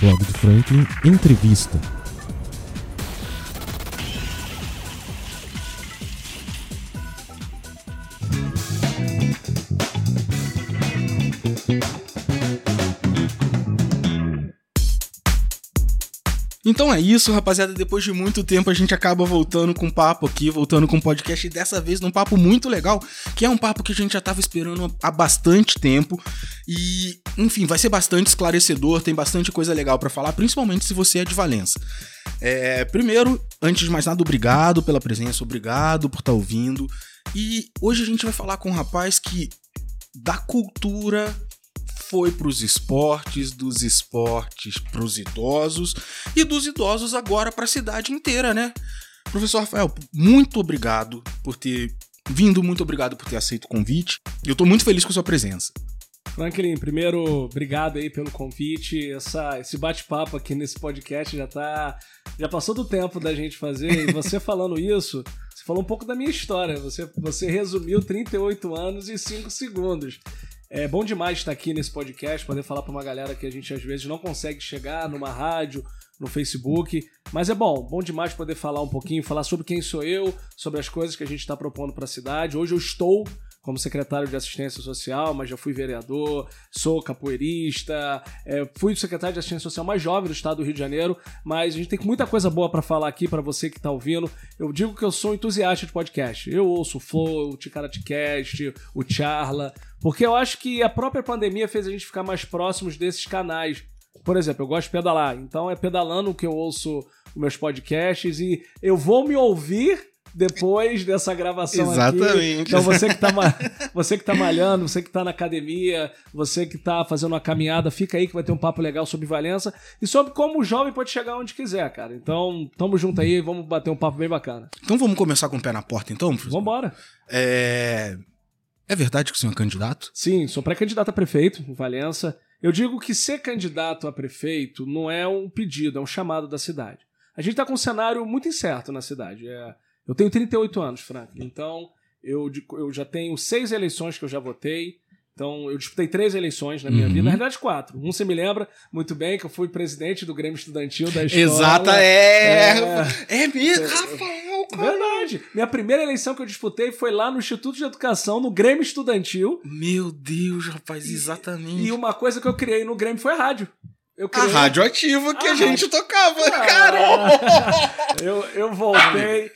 Blog do Franklin Entrevista. Então é isso, rapaziada. Depois de muito tempo a gente acaba voltando com papo aqui, voltando com podcast, e dessa vez num papo muito legal, que é um papo que a gente já tava esperando há bastante tempo. E, enfim, vai ser bastante esclarecedor, tem bastante coisa legal para falar, principalmente se você é de Valença. É, primeiro, antes de mais nada, obrigado pela presença, obrigado por estar tá ouvindo. E hoje a gente vai falar com um rapaz que da cultura foi para os esportes, dos esportes para os idosos e dos idosos agora para a cidade inteira, né? Professor Rafael, muito obrigado por ter vindo, muito obrigado por ter aceito o convite. Eu estou muito feliz com a sua presença. Franklin, primeiro, obrigado aí pelo convite. Essa, esse bate-papo aqui nesse podcast já tá. Já passou do tempo da gente fazer. E você falando isso, você falou um pouco da minha história. Você, você resumiu 38 anos em 5 segundos. É bom demais estar aqui nesse podcast, poder falar para uma galera que a gente às vezes não consegue chegar numa rádio, no Facebook. Mas é bom, bom demais poder falar um pouquinho, falar sobre quem sou eu, sobre as coisas que a gente está propondo para a cidade. Hoje eu estou como secretário de assistência social, mas já fui vereador, sou capoeirista, é, fui secretário de assistência social mais jovem do estado do Rio de Janeiro, mas a gente tem muita coisa boa para falar aqui para você que está ouvindo. Eu digo que eu sou entusiasta de podcast. Eu ouço o Flow, o Ticaraticast, o Charla, porque eu acho que a própria pandemia fez a gente ficar mais próximos desses canais. Por exemplo, eu gosto de pedalar, então é pedalando que eu ouço meus podcasts e eu vou me ouvir depois dessa gravação Exatamente. Aqui. Então você que, tá, você que tá malhando, você que tá na academia, você que tá fazendo uma caminhada, fica aí que vai ter um papo legal sobre Valença e sobre como o jovem pode chegar onde quiser, cara. Então, tamo junto aí, vamos bater um papo bem bacana. Então vamos começar com o pé na porta, então, professor? Vambora. É... É verdade que o senhor é candidato? Sim, sou pré-candidato a prefeito em Valença. Eu digo que ser candidato a prefeito não é um pedido, é um chamado da cidade. A gente está com um cenário muito incerto na cidade. É, eu tenho 38 anos, Frank. Então, eu, eu já tenho seis eleições que eu já votei. Então, eu disputei três eleições na minha uhum. vida, na verdade, quatro. Um você me lembra muito bem que eu fui presidente do Grêmio Estudantil da escola. Exata, é! É, é mesmo, é, Rafael! Verdade. Minha primeira eleição que eu disputei foi lá no Instituto de Educação, no Grêmio Estudantil. Meu Deus, rapaz, exatamente. E, e uma coisa que eu criei no Grêmio foi a rádio. Eu criei... A radioativa que a, a gente rádio... tocava, ah, cara! eu, eu voltei.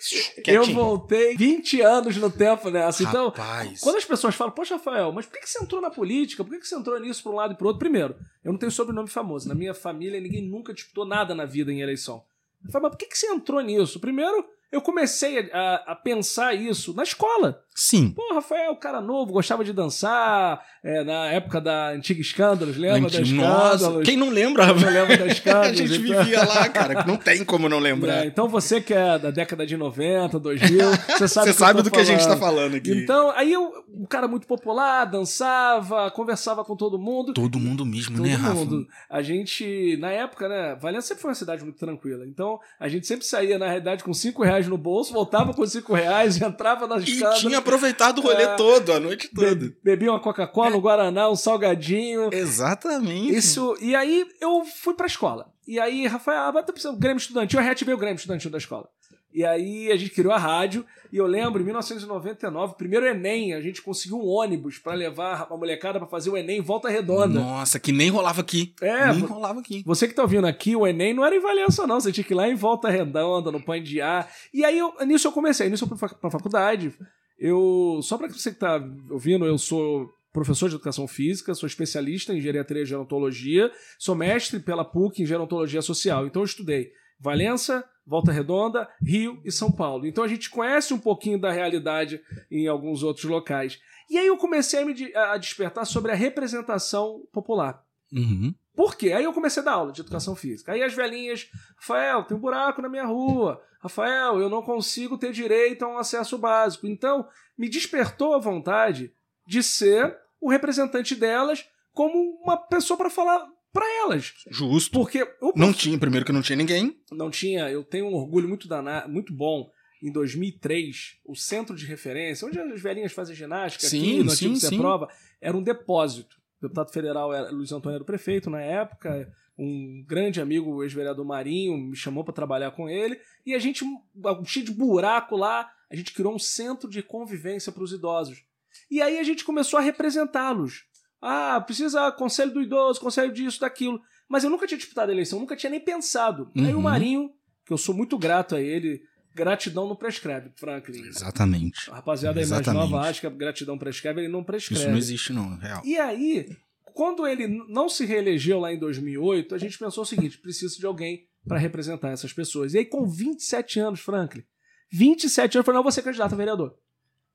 eu voltei 20 anos no tempo nessa. Então, Rapaz. quando as pessoas falam, poxa, Rafael, mas por que você entrou na política? Por que você entrou nisso para um lado e para outro? Primeiro, eu não tenho sobrenome famoso. Na minha família, ninguém nunca disputou nada na vida em eleição. Eu falei, mas por que você entrou nisso? Primeiro, eu comecei a, a, pensar isso na escola. Sim. Pô, Rafael, cara novo, gostava de dançar, é, na época da antiga Escândalos, lembra Antigo, da Escândalos? Nossa, quem não lembra? Quem não lembra da Escândalos? a gente então... vivia lá, cara, não tem como não lembrar. É, então você que é da década de 90, 2000, você sabe, você sabe do que a gente tá falando aqui. Então, aí eu, um cara muito popular, dançava, conversava com todo mundo. Todo mundo mesmo, todo né, Rafa? Todo mundo. A gente, na época, né, Valença sempre foi uma cidade muito tranquila, então a gente sempre saía, na realidade, com 5 reais no bolso, voltava com 5 reais, entrava nas escadas. E tinha aproveitado o rolê é, todo, a noite toda. Bebi uma Coca-Cola, um Guaraná, um salgadinho. Exatamente. Isso. E aí eu fui pra escola. E aí, Rafael, ah, tá precisando Grêmio Estudantil, eu reativei o Grêmio Estudantil da escola. E aí a gente criou a rádio. E eu lembro, em 1999, primeiro Enem, a gente conseguiu um ônibus para levar a molecada para fazer o Enem em volta redonda. Nossa, que nem rolava aqui. É, nem rolava aqui. Você que tá ouvindo aqui, o Enem não era em Valença, não. Você tinha que ir lá em volta redonda, no Pandiá. E aí, eu, nisso eu comecei. Nisso eu fui pra faculdade. Eu, só para você que tá ouvindo, eu sou professor de educação física, sou especialista em geriatria e gerontologia, sou mestre pela PUC em gerontologia social. Então eu estudei Valença, Volta Redonda, Rio e São Paulo. Então a gente conhece um pouquinho da realidade em alguns outros locais. E aí eu comecei a me a despertar sobre a representação popular. Uhum. Por quê? Aí eu comecei a dar aula de educação física. Aí as velhinhas, Rafael, tem um buraco na minha rua. Rafael, eu não consigo ter direito a um acesso básico. Então, me despertou a vontade de ser o representante delas como uma pessoa para falar para elas. Justo. Porque não tinha, primeiro que não tinha ninguém. Não tinha. Eu tenho um orgulho muito danado, muito bom. Em 2003, o centro de referência, onde as velhinhas fazem ginástica, sim, aqui, no sim, antigo sim. prova, era um depósito. O deputado federal era Luiz Antônio era o prefeito na época, um grande amigo, o ex-vereador Marinho, me chamou para trabalhar com ele, e a gente, um cheio de buraco lá, a gente criou um centro de convivência para os idosos. E aí a gente começou a representá-los. Ah, precisa conselho do idoso, conselho disso, daquilo. Mas eu nunca tinha disputado a eleição, nunca tinha nem pensado. Uhum. Aí o uhum. Marinho, que eu sou muito grato a ele, gratidão não prescreve, Franklin. Exatamente. A rapaziada Exatamente. aí mais nova acha que a gratidão prescreve, ele não prescreve. Isso não existe não, real. E aí, quando ele não se reelegeu lá em 2008, a gente pensou o seguinte: precisa de alguém para representar essas pessoas. E aí, com 27 anos, Franklin, 27 anos, eu falei: não, vou ser candidato a vereador.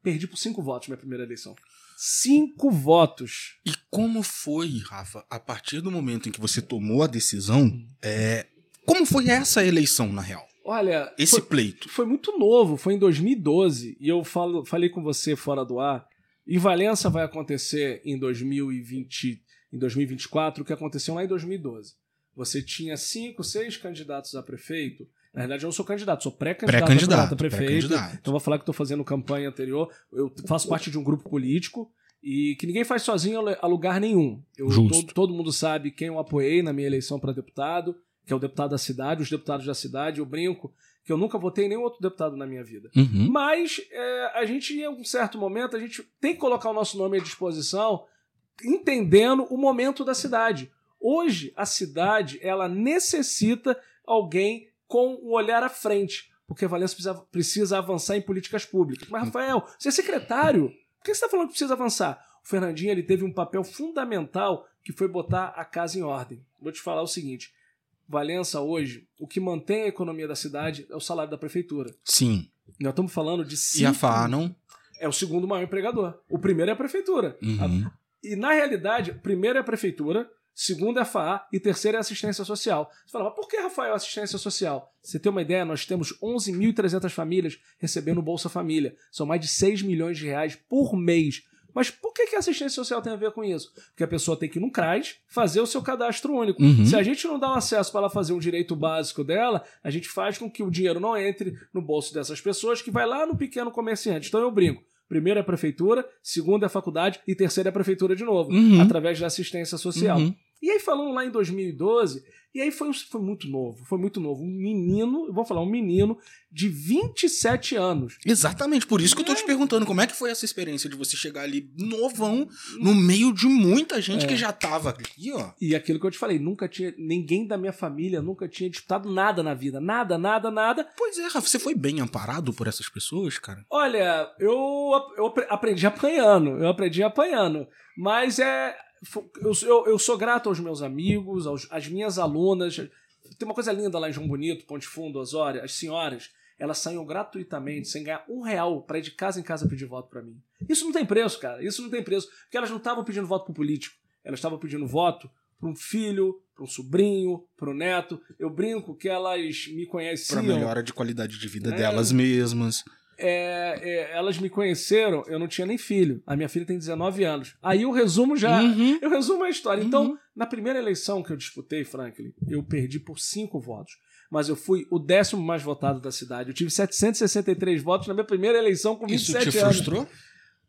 Perdi por 5 votos minha primeira eleição. Cinco votos. E como foi, Rafa, a partir do momento em que você tomou a decisão, é, como foi essa eleição, na real? Olha, esse foi, pleito. Foi muito novo, foi em 2012, e eu falo, falei com você fora do ar. E Valença vai acontecer em 2020 em 2024 o que aconteceu lá em 2012. Você tinha cinco, seis candidatos a prefeito. Na verdade, eu não sou candidato, sou pré-candidato pré a prefeito. Pré então vou falar que estou fazendo campanha anterior. Eu faço parte de um grupo político e que ninguém faz sozinho a lugar nenhum. Eu, todo, todo mundo sabe quem eu apoiei na minha eleição para deputado, que é o deputado da cidade, os deputados da cidade. Eu brinco que eu nunca votei em nenhum outro deputado na minha vida. Uhum. Mas é, a gente, em um certo momento, a gente tem que colocar o nosso nome à disposição entendendo o momento da cidade. Hoje, a cidade ela necessita alguém com o um olhar à frente, porque Valença precisa, precisa avançar em políticas públicas. Mas, Rafael, você é secretário, por que você está falando que precisa avançar? O Fernandinho ele teve um papel fundamental que foi botar a casa em ordem. Vou te falar o seguinte: Valença hoje, o que mantém a economia da cidade é o salário da prefeitura. Sim. Nós estamos falando de cinco... E a FAA não? É o segundo maior empregador. O primeiro é a prefeitura. Uhum. A e, na realidade, primeiro é a prefeitura, segundo é a FAA e terceiro é a assistência social. Você fala, mas por que, Rafael, assistência social? Você tem uma ideia, nós temos 11.300 famílias recebendo Bolsa Família. São mais de 6 milhões de reais por mês. Mas por que, que a assistência social tem a ver com isso? Porque a pessoa tem que ir no CRAS fazer o seu cadastro único. Uhum. Se a gente não dá um acesso para ela fazer um direito básico dela, a gente faz com que o dinheiro não entre no bolso dessas pessoas, que vai lá no pequeno comerciante. Então eu brinco. Primeiro é a prefeitura, segundo é a faculdade e terceiro é a prefeitura de novo, uhum. através da assistência social. Uhum. E aí falando lá em 2012, e aí foi, foi muito novo, foi muito novo. Um menino, vou falar, um menino de 27 anos. Exatamente, por isso que eu tô te é. perguntando, como é que foi essa experiência de você chegar ali novão, no meio de muita gente é. que já tava aqui, ó. E aquilo que eu te falei, nunca tinha, ninguém da minha família nunca tinha disputado nada na vida, nada, nada, nada. Pois é, Rafa, você foi bem amparado por essas pessoas, cara? Olha, eu, eu aprendi apanhando, eu aprendi apanhando, mas é eu, eu, eu, sou grato aos meus amigos, aos, às minhas alunas. Tem uma coisa linda lá em João Bonito, Ponte Fundo, Osório, as senhoras, elas saíam gratuitamente, sem ganhar um real, para ir de casa em casa pedir voto para mim. Isso não tem preço, cara. Isso não tem preço. Porque elas não estavam pedindo voto para político. Elas estavam pedindo voto para um filho, para um sobrinho, para um neto. Eu brinco que elas me conheciam. Para melhora de qualidade de vida é, delas mesmas é, é, elas me conheceram, eu não tinha nem filho. A minha filha tem 19 anos. Aí eu resumo já. Uhum. Eu resumo a história. Então, uhum. Então, na primeira eleição que eu disputei, Franklin, eu perdi por 5 votos. Mas eu fui o décimo mais votado da cidade. Eu tive 763 votos na minha primeira eleição com 27 anos. Isso te anos. frustrou?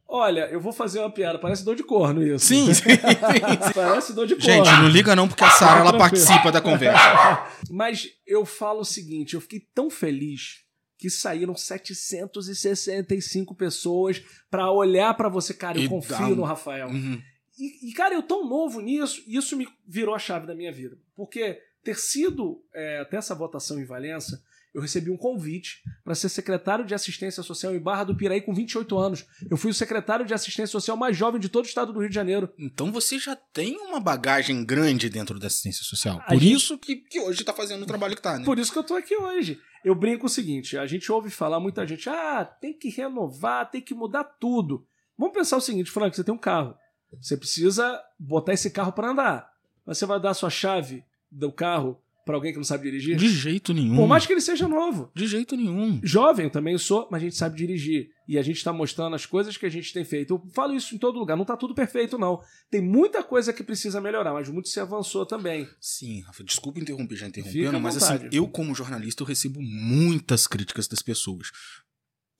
Olha, eu vou fazer uma piada, parece dor de corno isso. Sim, sim, sim. parece dor de corno. Gente, não liga não, porque a Sara ela participa da conversa. Mas eu falo o seguinte, eu fiquei tão feliz que saíram 765 pessoas para olhar para você, cara, eu e confio no Rafael. Uhum. E, e, cara, eu tão novo nisso, isso me virou a chave da minha vida. Porque ter sido é, até essa votação em Valença, eu recebi um convite para ser secretário de assistência social em Barra do Piraí com 28 anos. Eu fui o secretário de assistência social mais jovem de todo o estado do Rio de Janeiro. Então você já tem uma bagagem grande dentro da assistência social. Por gente... isso que, que hoje está fazendo o trabalho que está, né? Por isso que eu estou aqui hoje. Eu brinco o seguinte: a gente ouve falar muita gente, ah, tem que renovar, tem que mudar tudo. Vamos pensar o seguinte, Frank, você tem um carro. Você precisa botar esse carro para andar. Mas você vai dar a sua chave do carro para alguém que não sabe dirigir? De jeito nenhum. Por mais que ele seja novo. De jeito nenhum. Jovem eu também sou, mas a gente sabe dirigir. E a gente está mostrando as coisas que a gente tem feito. Eu falo isso em todo lugar. Não está tudo perfeito, não. Tem muita coisa que precisa melhorar, mas muito se avançou também. Sim, Rafa, desculpa interromper, já interrompendo, mas assim, eu como jornalista eu recebo muitas críticas das pessoas.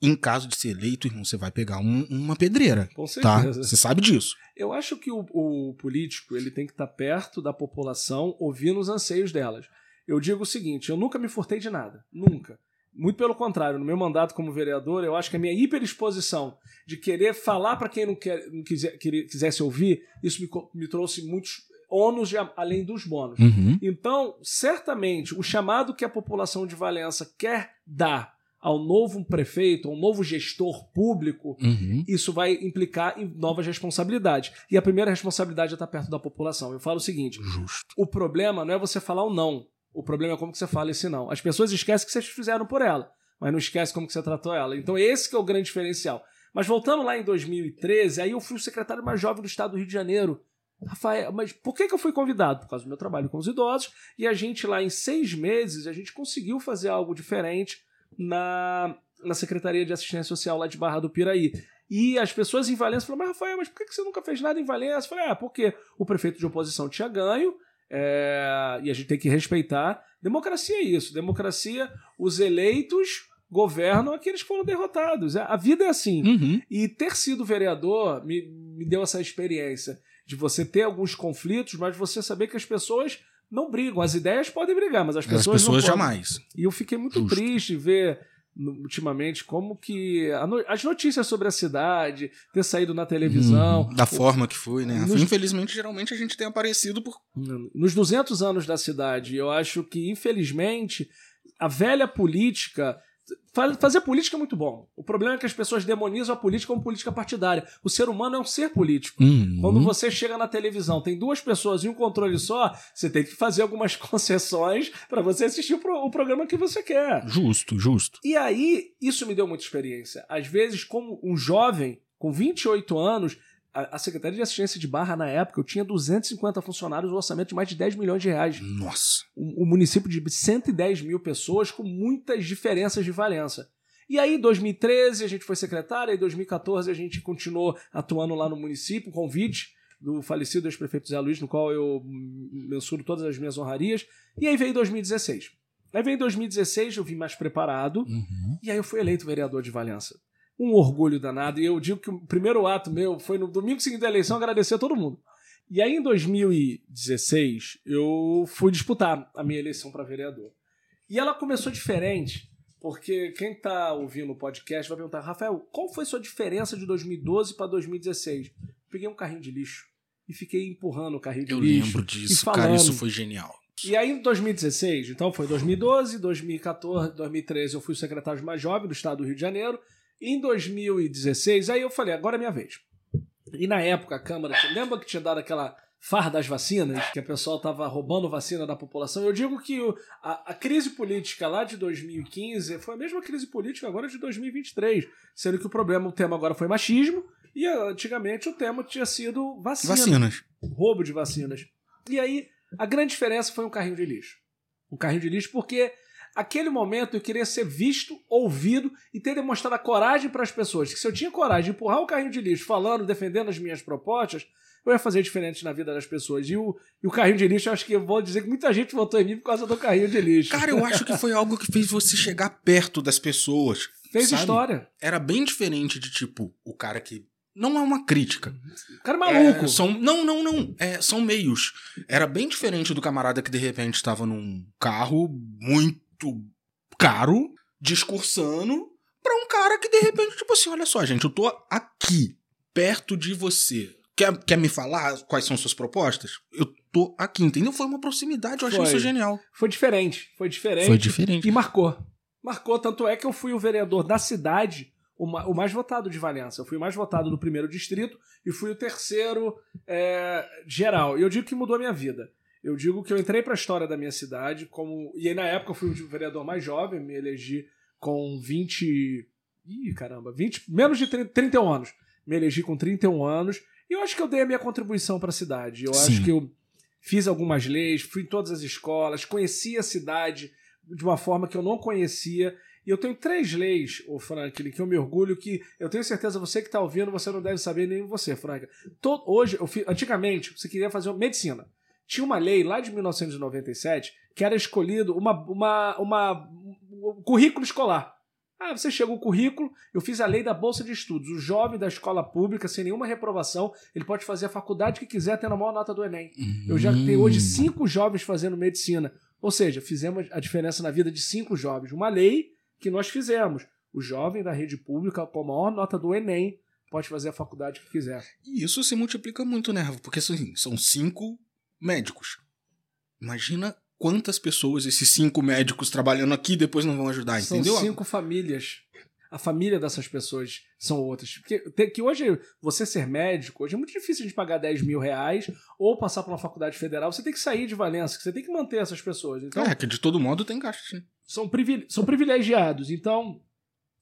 Em caso de ser eleito, irmão, você vai pegar um- uma pedreira. Com Tá? certeza. Você sabe disso. Eu acho que o, o político ele tem que estar perto da população, ouvindo os anseios delas. Eu digo o seguinte: eu nunca me furtei de nada. Nunca. Muito pelo contrário, no meu mandato como vereador, eu acho que a minha hiperexposição de querer falar para quem não, quer, não quiser, quisesse ouvir, isso me, me trouxe muitos ônus de- além dos bônus. Uhum. Então, certamente, o chamado que a população de Valença quer dar ao novo prefeito, ao novo gestor público, Uhum. isso vai implicar em novas responsabilidades. E a primeira responsabilidade é estar perto da população. Eu falo o seguinte: Justo. o problema não é você falar o não. O problema é como que você fala esse não. As pessoas esquecem que vocês fizeram por ela, mas não esquecem como que você tratou ela. Então esse que é o grande diferencial. Mas voltando lá em 2013, aí eu fui o secretário mais jovem do estado do Rio de Janeiro. Rafael, mas por que, que eu fui convidado? Por causa do meu trabalho com os idosos. E a gente lá em seis meses, a gente conseguiu fazer algo diferente na, na Secretaria de Assistência Social lá de Barra do Piraí. E as pessoas em Valença falaram, mas Rafael, mas por que você nunca fez nada em Valença? Eu falei, ah, porque o prefeito de oposição tinha ganho, é, e a gente tem que respeitar. Democracia é isso. Democracia, os eleitos governam aqueles que foram derrotados. A vida é assim. Uhum. E ter sido vereador me, me deu essa experiência de você ter alguns conflitos, mas você saber que as pessoas não brigam. As ideias podem brigar, mas as As pessoas, pessoas não podem. jamais. E eu fiquei muito Justo. triste ver ultimamente como que no- as notícias sobre a cidade ter saído na televisão Uhum. Da forma que foi, né? Nos- Infelizmente, geralmente a gente tem aparecido por. nos 200 anos da cidade, eu acho que, infelizmente, a velha política. Fa- Fazer política é muito bom. O problema é que as pessoas demonizam a política como política partidária. O ser humano é um ser político. Uhum. Quando você chega na televisão, tem duas pessoas e um controle só, você tem que fazer algumas concessões para você assistir o programa que você quer. Justo, justo. E aí, isso me deu muita experiência. Às vezes, como um jovem com 28 anos, a, a Secretaria de Assistência de Barra, na época, eu tinha 250 funcionários, um orçamento de mais de 10 milhões de reais. Nossa. Um, um município de 110 mil pessoas com muitas diferenças de Valença. E aí, em 2013, a gente foi secretário, em 2014 a gente continuou atuando lá no município, convite do falecido ex-prefeito Zé Luiz, no qual eu mensuro todas as minhas honrarias. E aí veio 2016. Aí veio 2016, eu vim mais preparado, Uhum. e aí eu fui eleito vereador de Valença. Um orgulho danado. E eu digo que o primeiro ato meu foi no domingo seguinte da eleição agradecer a todo mundo. E aí em 2016 eu fui disputar a minha eleição para vereador. E ela começou diferente, porque quem tá ouvindo o podcast vai perguntar, Rafael, qual foi a sua diferença de 2012 para 2016? Peguei um carrinho de lixo e fiquei empurrando o carrinho de Eu lixo. lembro e disso, cara. Isso foi genial. E aí, em 2016, então foi 2012, 2014, 2013, eu fui o secretário mais jovem do estado do Rio de Janeiro. E em 2016, aí eu falei, agora é minha vez. E na época, a Câmara, lembra que tinha dado aquela farra das vacinas, que a pessoa estava roubando vacina da população? Eu digo que o- a, a crise política lá de 2015 foi a mesma crise política agora de 2023, sendo que o problema, o tema agora foi machismo, e antigamente o tema tinha sido vacina Vacinas. roubo de vacinas. E aí, a grande diferença foi um carrinho de lixo. Um carrinho de lixo porque aquele momento eu queria ser visto, ouvido e ter demonstrado a coragem para as pessoas. Que se eu tinha coragem de empurrar o carrinho de lixo falando, defendendo as minhas propostas, eu ia fazer diferente na vida das pessoas. E o, e o carrinho de lixo, eu acho que eu vou dizer que muita gente votou em mim por causa do carrinho de lixo. Cara, eu acho que foi algo que fez você chegar perto das pessoas. Fez sabe? história. Era bem diferente de, tipo, o cara que. Não é uma crítica. O cara é maluco. É, são, não, não, não. É, são meios. Era bem diferente do camarada que de repente estava num carro muito caro, discursando, pra um cara que de repente, tipo assim, olha só, gente, eu tô aqui, perto de você. Quer, quer me falar quais são suas propostas? Eu tô aqui, entendeu? Foi uma proximidade, eu achei Foi. isso genial. Foi diferente. Foi diferente. Foi diferente. E marcou. Marcou, tanto é que eu fui o vereador da cidade, o mais votado de Valença. Eu fui o mais votado do primeiro distrito e fui o terceiro é, geral. E eu digo que mudou a minha vida. Eu digo que eu entrei para a história da minha cidade como. E aí, na época, eu fui o vereador mais jovem, me elegi com 20. Ih, caramba, 20, menos de 30, 31 anos. Me elegi com 31 anos. E eu acho que eu dei a minha contribuição para a cidade. Eu Sim. acho que eu fiz algumas leis, fui em todas as escolas, conheci a cidade de uma forma que eu não conhecia. E eu tenho três leis, ô Franklin, que eu me orgulho que eu tenho certeza você que está ouvindo, você não deve saber nem você, Franklin. To- hoje, eu antigamente, você queria fazer uma medicina. Tinha uma lei lá de 1997 que era escolhido uma, uma, uma, um currículo escolar. Ah, você chega o currículo, eu fiz a lei da Bolsa de Estudos. O jovem da escola pública, sem nenhuma reprovação, ele pode fazer a faculdade que quiser, tendo a maior nota do Enem. Eu já tenho hoje cinco jovens fazendo medicina. Ou seja, fizemos a diferença na vida de cinco jovens. Uma lei que nós fizemos. O jovem da rede pública, com a maior nota do Enem, pode fazer a faculdade que quiser. E isso se multiplica muito, né? Porque assim, são cinco médicos. Imagina quantas pessoas esses cinco médicos trabalhando aqui depois não vão ajudar, São entendeu? cinco famílias. A família dessas pessoas são outras. Porque que hoje, você ser médico, hoje é muito difícil a gente pagar 10 mil reais ou passar por uma faculdade federal. Você tem que sair de Valência, você tem que manter essas pessoas. Então, É, que de todo modo tem gasto. né? são, privile- são privilegiados. Então,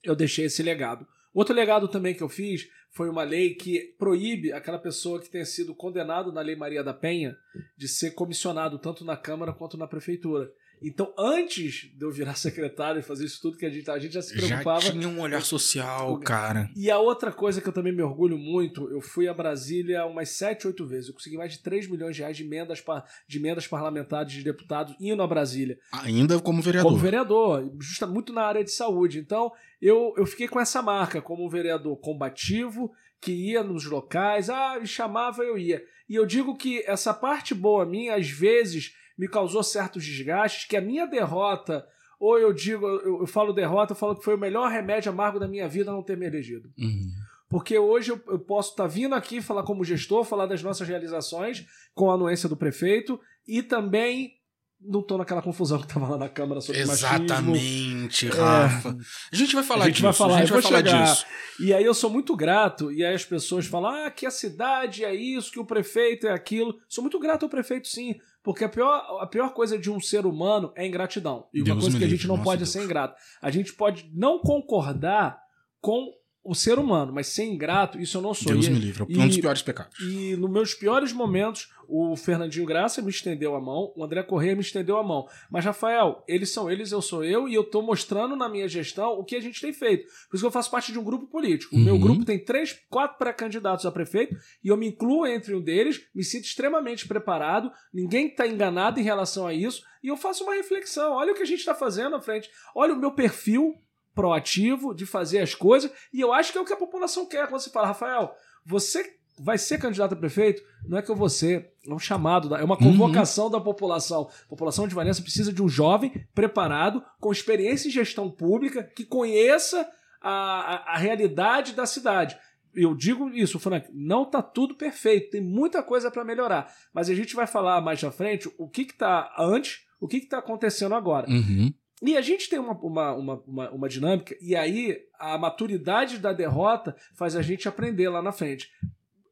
eu deixei esse legado. Outro legado também que eu fiz foi uma lei que proíbe aquela pessoa que tenha sido condenado na Lei Maria da Penha de ser comissionado tanto na Câmara quanto na Prefeitura. Então, antes de eu virar secretário e fazer isso tudo que a gente, a gente já se Já preocupava. tinha um olhar social, cara. E a outra coisa que eu também me orgulho muito, eu fui a Brasília umas 7, 8 vezes. Eu consegui mais de 3 milhões de reais de emendas, de emendas parlamentares de deputados indo a Brasília Ainda como vereador. como vereador, justa, muito na área de saúde. Então, eu, eu fiquei com essa marca como um vereador combativo, que ia nos locais, ah, me chamava, eu ia. E eu digo que essa parte boa minha, às vezes, me causou certos desgastes, que a minha derrota, ou eu digo, eu, eu falo derrota, eu falo que foi o melhor remédio amargo da minha vida não ter me elegido. Uhum. Porque hoje eu, eu posso estar vindo aqui falar como gestor, falar das nossas realizações com a anuência do prefeito e também não tô naquela confusão que tava lá na Câmara sobre machismo. Exatamente, Rafa. A gente vai falar A gente disso. vai falar, a gente vai falar chegar. disso. E aí eu sou muito grato, e aí as pessoas falam, ah, que a cidade é isso, que o prefeito é aquilo. Sou muito grato ao prefeito, sim, porque a pior, a pior coisa de um ser humano é ingratidão. E uma Deus coisa me que a livre, gente não nossa pode Deus. ser ingrato. A gente pode não concordar com o ser humano, mas ser ingrato, isso eu não sou. Deus E- me livre. É um dos piores pecados. e nos meus piores momentos, o Fernandinho Graça me estendeu a mão, o André Corrêa me estendeu a mão. Mas, Rafael, eles são eles, eu sou eu, e eu tô mostrando na minha gestão o que a gente tem feito. Por isso que eu faço parte de um grupo político. O meu Uhum. grupo tem três, quatro pré-candidatos a prefeito, e eu me incluo entre um deles, me sinto extremamente preparado, ninguém está enganado em relação a isso, e eu faço uma reflexão. Olha o que a gente está fazendo à frente. Olha o meu perfil proativo de fazer as coisas, e eu acho que é o que a população quer. Quando você fala, Rafael, você vai ser candidato a prefeito? Não é que eu vou ser, é um chamado, é uma convocação da população. A população de Valença precisa de um jovem preparado, com experiência em gestão pública, que conheça a, a, a realidade da cidade. Eu digo isso, Frank, não tá tudo perfeito, tem muita coisa para melhorar. Mas a gente vai falar mais à frente o que que tá antes, o que que tá acontecendo agora. Uhum. E a gente tem uma, uma, uma, uma dinâmica, e aí a maturidade da derrota faz a gente aprender lá na frente.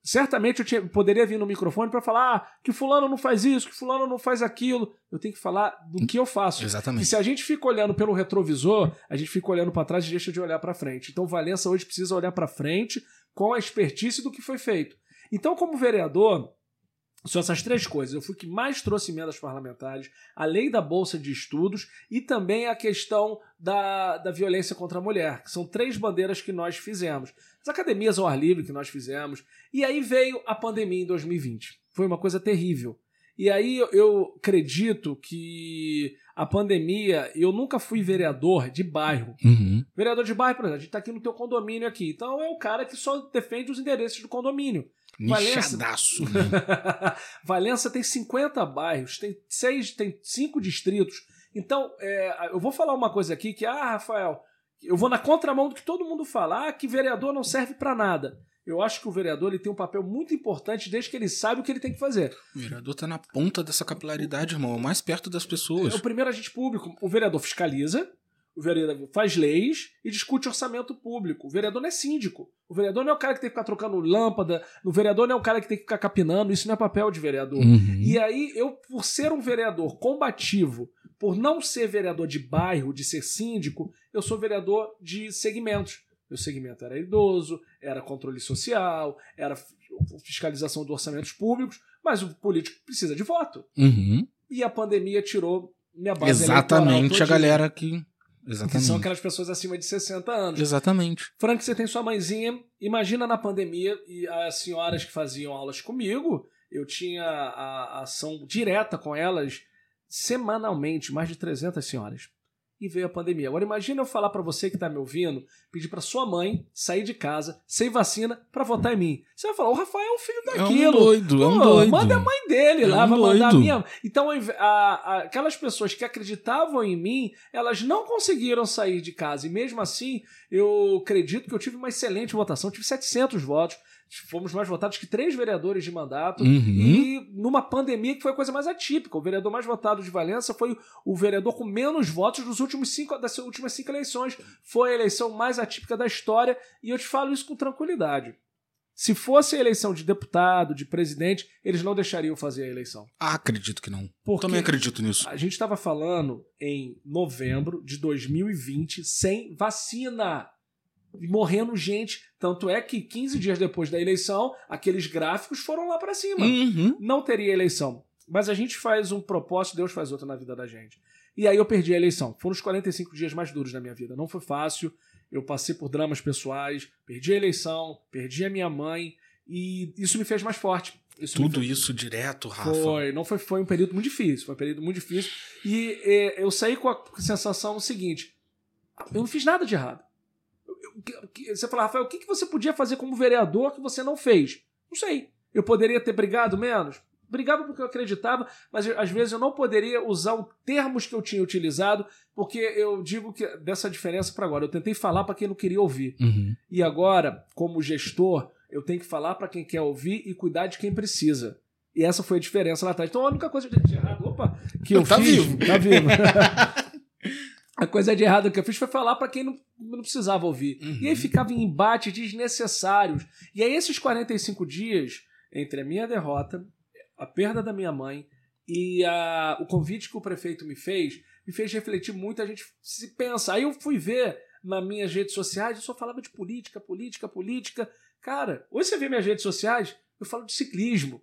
Certamente eu tinha- poderia vir no microfone para falar ah, que fulano não faz isso, que fulano não faz aquilo. Eu tenho que falar do que eu faço. E Exatamente. se a gente fica olhando pelo retrovisor, a gente fica olhando para trás e deixa de olhar para frente. Então Valença hoje precisa olhar para frente com a expertise do que foi feito. Então, como vereador, são essas três coisas. Eu fui que mais trouxe emendas parlamentares, a lei da Bolsa de Estudos e também a questão da, da violência contra a mulher, que são três bandeiras que nós fizemos. As academias ao ar livre que nós fizemos. E aí veio a pandemia em 2020. Foi uma coisa terrível. E aí eu- acredito que a pandemia, eu nunca fui vereador de bairro. Uhum. Vereador de bairro, por exemplo, a gente tá aqui no teu condomínio aqui. Então é o cara que só defende os endereços do condomínio. Valença- Nichadaço. né? Valença tem 50 bairros, tem seis, tem cinco distritos. Então, é, eu vou falar uma coisa aqui que, ah, Rafael, eu vou na contramão do que todo mundo fala, ah, que vereador não serve pra nada. Eu acho que o vereador ele tem um papel muito importante desde que ele sabe o que ele tem que fazer. O vereador tá na ponta dessa capilaridade, irmão. É mais perto das pessoas. É o primeiro agente público. O vereador fiscaliza, o vereador faz leis e discute orçamento público. O vereador não é síndico. O vereador não é o cara que tem que ficar trocando lâmpada. O vereador não é o cara que tem que ficar capinando. Isso não é papel de vereador. Uhum. E aí, eu, por ser um vereador combativo, por não ser vereador de bairro, de ser síndico, eu sou vereador de segmentos. Meu segmento era idoso, era controle social, era fiscalização de orçamentos públicos, mas o político precisa de voto. Uhum. E a pandemia tirou minha base Exatamente a galera que. Que Exatamente. são aquelas pessoas acima de 60 anos. Exatamente. Frank, você tem sua mãezinha. Imagina na pandemia e as senhoras que faziam aulas comigo, eu tinha a, a ação direta com elas semanalmente, mais de 300 senhoras. E veio a pandemia. Agora imagina eu falar para você que tá me ouvindo, pedir para sua mãe sair de casa sem vacina para votar em mim. Você vai falar, o Rafael é um filho daquilo. É um doido, é um Pô, doido. Manda a mãe dele É lá, um vai mandar a doido. minha. Então, a- a- aquelas pessoas que acreditavam em mim, elas não conseguiram sair de casa. E mesmo assim, eu acredito que eu tive uma excelente votação. Eu tive 700 votos. Fomos mais votados que três vereadores de mandato. Uhum. E numa pandemia que foi a coisa mais atípica. O vereador mais votado de Valença foi o vereador com menos votos dos últimos cinco, das últimas cinco eleições. Foi a eleição mais atípica da história. E eu te falo isso com tranquilidade. Se fosse a eleição de deputado, de presidente, eles não deixariam fazer a eleição. Ah, acredito que não. Porque Também acredito nisso. a gente estava falando em novembro de 2020 sem vacina. Morrendo gente. Tanto é que 15 dias depois da eleição, aqueles gráficos foram lá para cima. Uhum. Não teria eleição. Mas a gente faz um propósito, Deus faz outro na vida da gente. E aí eu perdi a eleição. Foram os 45 dias mais duros da minha vida. Não foi fácil. Eu passei por dramas pessoais, perdi a eleição, perdi a minha mãe. E isso me fez mais forte. Isso Tudo fez- isso direto, Rafa. foi, não foi, foi um período muito difícil. Foi um período muito difícil. E eh, eu saí com a sensação seguinte: eu não fiz nada de errado. Eu- eu- que- que- você fala, Rafael, o que, você podia fazer como vereador que você não fez? Não sei. Eu poderia ter brigado menos? Brigava porque eu acreditava, mas às vezes eu não poderia usar os termos que eu tinha utilizado, porque eu digo que dessa diferença para agora. Eu tentei falar para quem não queria ouvir. Uhum. E agora, como gestor, eu tenho que falar para quem quer ouvir e cuidar de quem precisa. E essa foi a diferença lá atrás. Então a única coisa de errado, opa, que eu Tá fiz, vivo. tá vivo. a coisa de errado que eu fiz foi falar para quem não, não precisava ouvir. Uhum. E aí ficava em embates desnecessários. E aí esses 45 dias entre a minha derrota, a perda da minha mãe e a- o convite que o prefeito me fez, me fez refletir muito, a gente se pensa. Aí eu fui ver nas minhas redes sociais, eu só falava de política, política, política. Cara, hoje você vê minhas redes sociais, eu falo de ciclismo.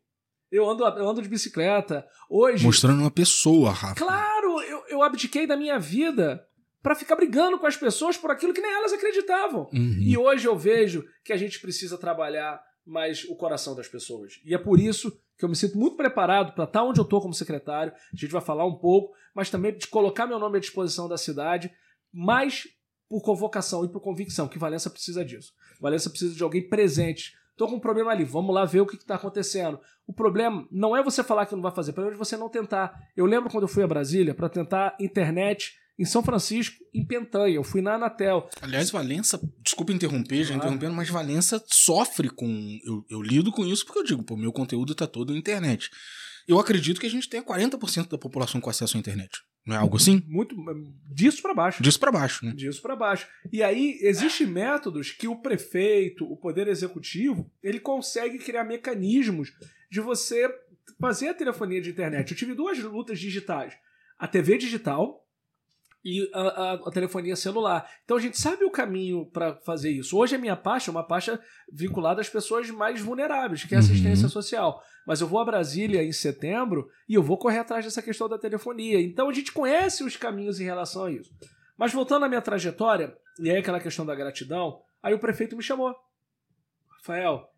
Eu ando, eu ando de bicicleta. Hoje, Mostrando uma pessoa, Rafa. claro, eu, eu abdiquei da minha vida pra ficar brigando com as pessoas por aquilo que nem elas acreditavam. Uhum. E hoje eu vejo que a gente precisa trabalhar mais o coração das pessoas. E é por isso que eu me sinto muito preparado para estar onde eu estou como secretário. A gente vai falar um pouco, mas também de colocar meu nome à disposição da cidade, mais por convocação e por convicção, que Valença precisa disso. Valença precisa de alguém presente. Tô com um problema ali, vamos lá ver o que está acontecendo. O problema não é você falar que não vai fazer, o problema é você não tentar. Eu lembro quando eu fui a Brasília para tentar internet em São Francisco, em Pentanha. Eu fui na Anatel. Aliás, Valença, desculpa interromper, já Claro. interrompendo, mas Valença sofre com. Eu, eu lido com isso porque eu digo, pô, meu conteúdo tá todo na internet. Eu acredito que a gente tenha 40% da população com acesso à internet. Não é algo assim? Muito disso para baixo. Disso pra baixo, né? disso para baixo. E aí existem métodos que o prefeito, o poder executivo, ele consegue criar mecanismos de você fazer a telefonia de internet. Eu tive duas lutas digitais: a TV digital e a, a- a telefonia celular. Então a gente sabe o caminho para fazer isso. Hoje a minha pasta é uma pasta vinculada às pessoas mais vulneráveis, que é a assistência Uhum. social. Mas eu vou a Brasília em setembro e eu vou correr atrás dessa questão da telefonia. Então a gente conhece os caminhos em relação a isso. Mas voltando à minha trajetória, e aí aquela questão da gratidão, aí o prefeito me chamou. Rafael,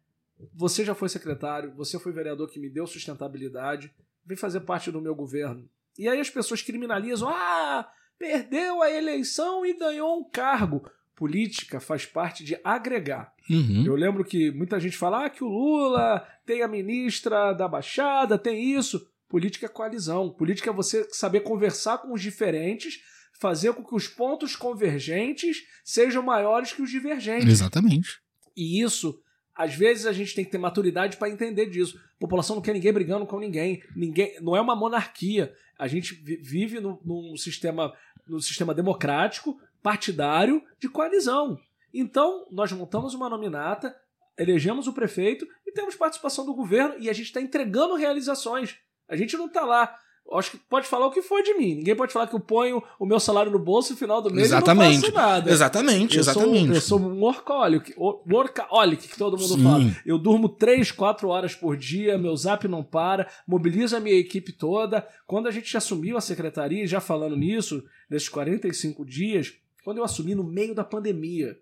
você já foi secretário, você foi vereador que me deu sustentabilidade, vem fazer parte do meu governo. E aí as pessoas criminalizam, ah, perdeu a eleição e ganhou um cargo. Política faz parte de agregar. Uhum. Eu lembro que muita gente fala ah, que o Lula tem a ministra da Baixada, tem isso. Política é coalizão. Política é você saber conversar com os diferentes, fazer com que os pontos convergentes sejam maiores que os divergentes. Exatamente. E isso, às vezes, a gente tem que ter maturidade para entender disso. A população não quer ninguém brigando com ninguém. ninguém não é uma monarquia. A gente vi- vive num, num sistema, num sistema democrático, partidário, de coalizão. Então, nós montamos uma nominata, elegemos o prefeito e temos participação do governo e a gente está entregando realizações. A gente não está lá. Acho que pode falar o que for de mim. Ninguém pode falar que eu ponho o meu salário no bolso no final do mês e não Exatamente. faço nada. Exatamente, Eu sou, exatamente. eu sou um workaholic, o- workaholic, que todo mundo Sim. fala. Eu durmo 3, 4 horas por dia, meu zap não para, mobilizo a minha equipe toda. Quando a gente assumiu a secretaria, já falando nisso, nesses 45 dias, quando eu assumi no meio da pandemia,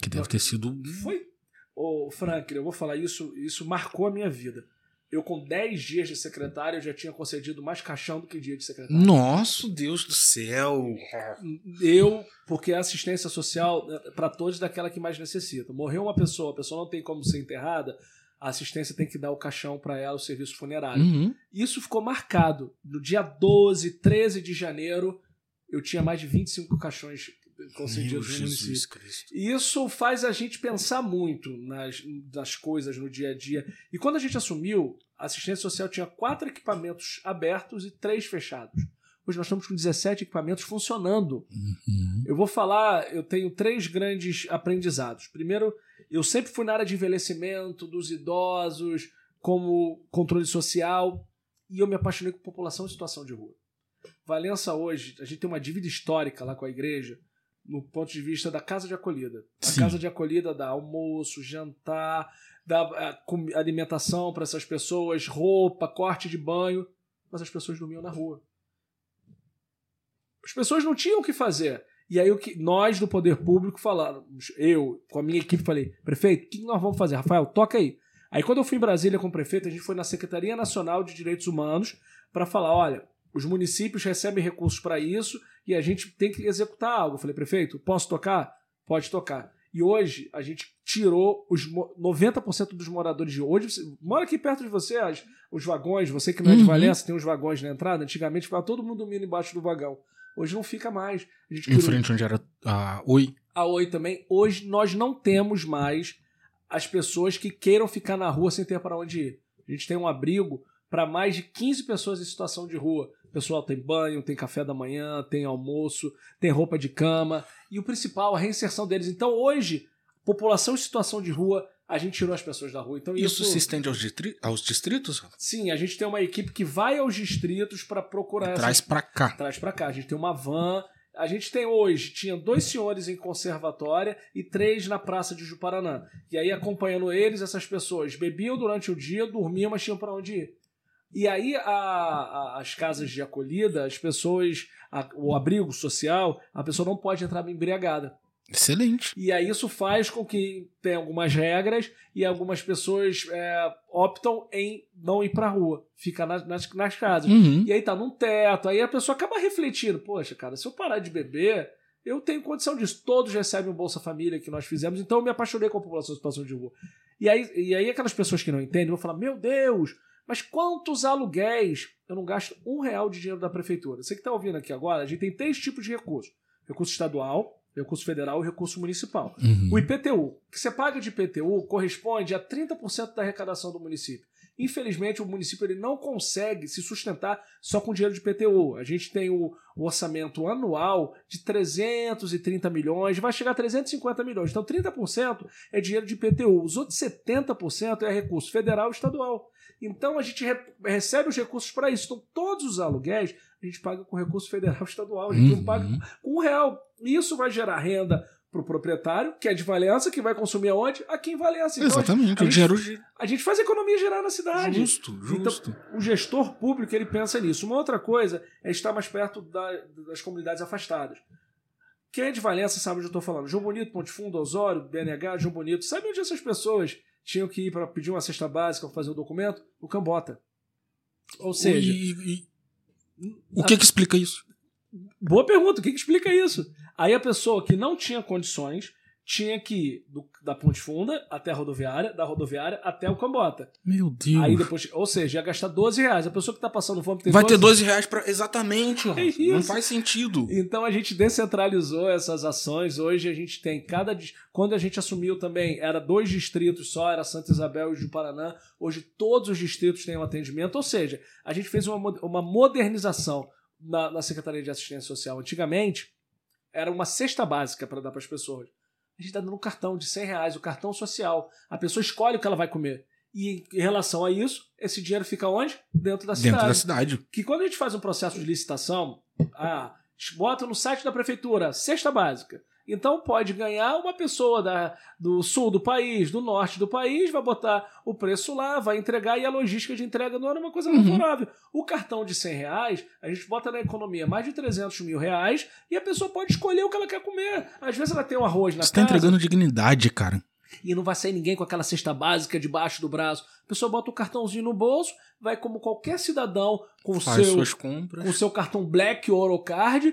Que deve ter sido. foi. Ô, Frank, eu vou falar isso, isso marcou a minha vida. Eu, com 10 dias de secretário, já tinha concedido mais caixão do que dia de secretário. Nossa, Deus do céu. Eu, porque a assistência social para todos é daquela que mais necessita. Morreu uma pessoa, a pessoa não tem como ser enterrada, a assistência tem que dar o caixão para ela, o serviço funerário. Uhum. Isso ficou marcado. No dia 12, 13 de janeiro, eu tinha mais de 25 caixões concedidos no município. Cristo. E isso faz a gente pensar muito nas, nas coisas no dia a dia. E quando a gente assumiu, a assistência social tinha quatro equipamentos abertos e três fechados. Hoje nós estamos com 17 equipamentos funcionando. Uhum. Eu vou falar, eu tenho três grandes aprendizados. Primeiro, eu sempre fui na área de envelhecimento, dos idosos, como controle social, e eu me apaixonei com população em situação de rua. Valença hoje, a gente tem uma dívida histórica lá com a igreja, no ponto de vista da casa de acolhida. A Sim. casa de acolhida dá almoço, jantar, dá com- alimentação para essas pessoas, roupa, corte de banho, mas as pessoas dormiam na rua. As pessoas não tinham o que fazer. E aí o que nós do poder público falamos, eu com a minha equipe falei, prefeito, o que nós vamos fazer? Rafael, toca aí. Aí quando eu fui em Brasília com o prefeito, a gente foi na Secretaria Nacional de Direitos Humanos para falar, olha, os municípios recebem recursos para isso e a gente tem que executar algo. Eu falei, prefeito, posso tocar? Pode tocar. E hoje a gente tirou os mo- 90% dos moradores de hoje. Você, mora aqui perto de você, as- os vagões, você que não é de Uhum. Valença, tem os vagões na entrada. Antigamente ficava todo mundo dormindo embaixo do vagão. Hoje não fica mais. Em tirou frente onde era a Oi. a Oi também. Hoje nós não temos mais as pessoas que queiram ficar na rua sem ter para onde ir. A gente tem um abrigo para mais de 15 pessoas em situação de rua. O pessoal tem banho, tem café da manhã, tem almoço, tem roupa de cama. E o principal, a reinserção deles. Então hoje, população em situação de rua, a gente tirou as pessoas da rua. Então Isso isso, se estende aos, aos distritos? sim, a gente tem uma equipe que vai aos distritos para procurar essas Traz pra cá. traz pra cá. A gente tem uma van. A gente tem hoje, tinha dois senhores em conservatória e três na praça de Juparanã. E aí, acompanhando eles, essas pessoas bebiam durante o dia, dormiam, mas tinham para onde ir. E aí, a- a- as casas de acolhida, as pessoas, a- o abrigo social, a pessoa não pode entrar embriagada. Excelente. E aí isso faz com que tenha algumas regras e algumas pessoas é, optam em não ir pra rua, ficar nas, nas, nas casas. Uhum. E aí tá num teto, aí a pessoa acaba refletindo, poxa, cara, se eu parar de beber, eu tenho condição disso. Todos recebem o Bolsa Família que nós fizemos, então eu me apaixonei com a população em situação de rua. E aí, e aí aquelas pessoas que não entendem vão falar, meu Deus, mas quantos aluguéis? Eu não gasto um real de dinheiro da prefeitura. Você que está ouvindo aqui agora, a gente tem três tipos de recurso. Recurso estadual, recurso federal e recurso municipal. Uhum. O IPTU, que você paga de IPTU corresponde a 30% da arrecadação do município. Infelizmente, o município ele não consegue se sustentar só com dinheiro de IPTU. A gente tem o, o orçamento anual de 330 milhões, vai chegar a 350 milhões. Então, 30% é dinheiro de IPTU. Os outros 70% é recurso federal e estadual. Então, a gente re- recebe os recursos para isso. Então, todos os aluguéis a gente paga com recurso federal estadual. A gente não Uhum. paga com um real. E isso vai gerar renda para o proprietário, que é de Valença, que vai consumir aonde? Aqui em Valença. Então, Exatamente. a O gente- a gente faz a economia gerar na cidade. justo, justo. Então, o gestor público ele pensa nisso. Uma outra coisa é estar mais perto da- das comunidades afastadas. Quem é de Valença sabe onde eu estou falando. João Bonito, Ponte Fundo, Osório, BNH, João Bonito. Sabe onde essas pessoas tinham que ir para pedir uma cesta básica ou fazer um documento? O Cambota. Ou seja, E- e- o que que explica isso? Boa pergunta, o que, que explica isso? Aí a pessoa que não tinha condições tinha que ir do- da Ponte Funda até a rodoviária, da rodoviária até o Cambota. Meu Deus. Aí depois, ou seja, ia gastar 12 reais. A pessoa que tá passando fome tem Vai ter 12 reais pra. Exatamente. É Rafa. Não isso. faz sentido. Então a gente descentralizou essas ações. Hoje a gente tem cada. Quando a gente assumiu também, era dois distritos só, era Santa Isabel e Juparanã. Hoje todos os distritos têm um atendimento. Ou seja, a gente fez uma, uma modernização na, na Secretaria de Assistência Social. Antigamente, era uma cesta básica para dar para as pessoas. A gente está dando um cartão de 100 reais, o cartão social. A pessoa escolhe o que ela vai comer. E em relação a isso, esse dinheiro fica onde? Dentro da cidade Dentro da cidade. que quando a gente faz um processo de licitação, ah, bota no site da prefeitura, cesta básica. Então pode ganhar uma pessoa da, do sul do país, do norte do país, vai botar o preço lá, vai entregar e a logística de entrega não era uma coisa Uhum. favorável. O cartão de 100 reais, a gente bota na economia mais de 300 mil reais e a pessoa pode escolher o que ela quer comer. Às vezes ela tem um arroz na Você tá casa. entregando dignidade, cara. E não vai sair ninguém com aquela cesta básica debaixo do braço. A pessoa bota o cartãozinho no bolso, vai como qualquer cidadão com o seu com seu cartão Black Orocard,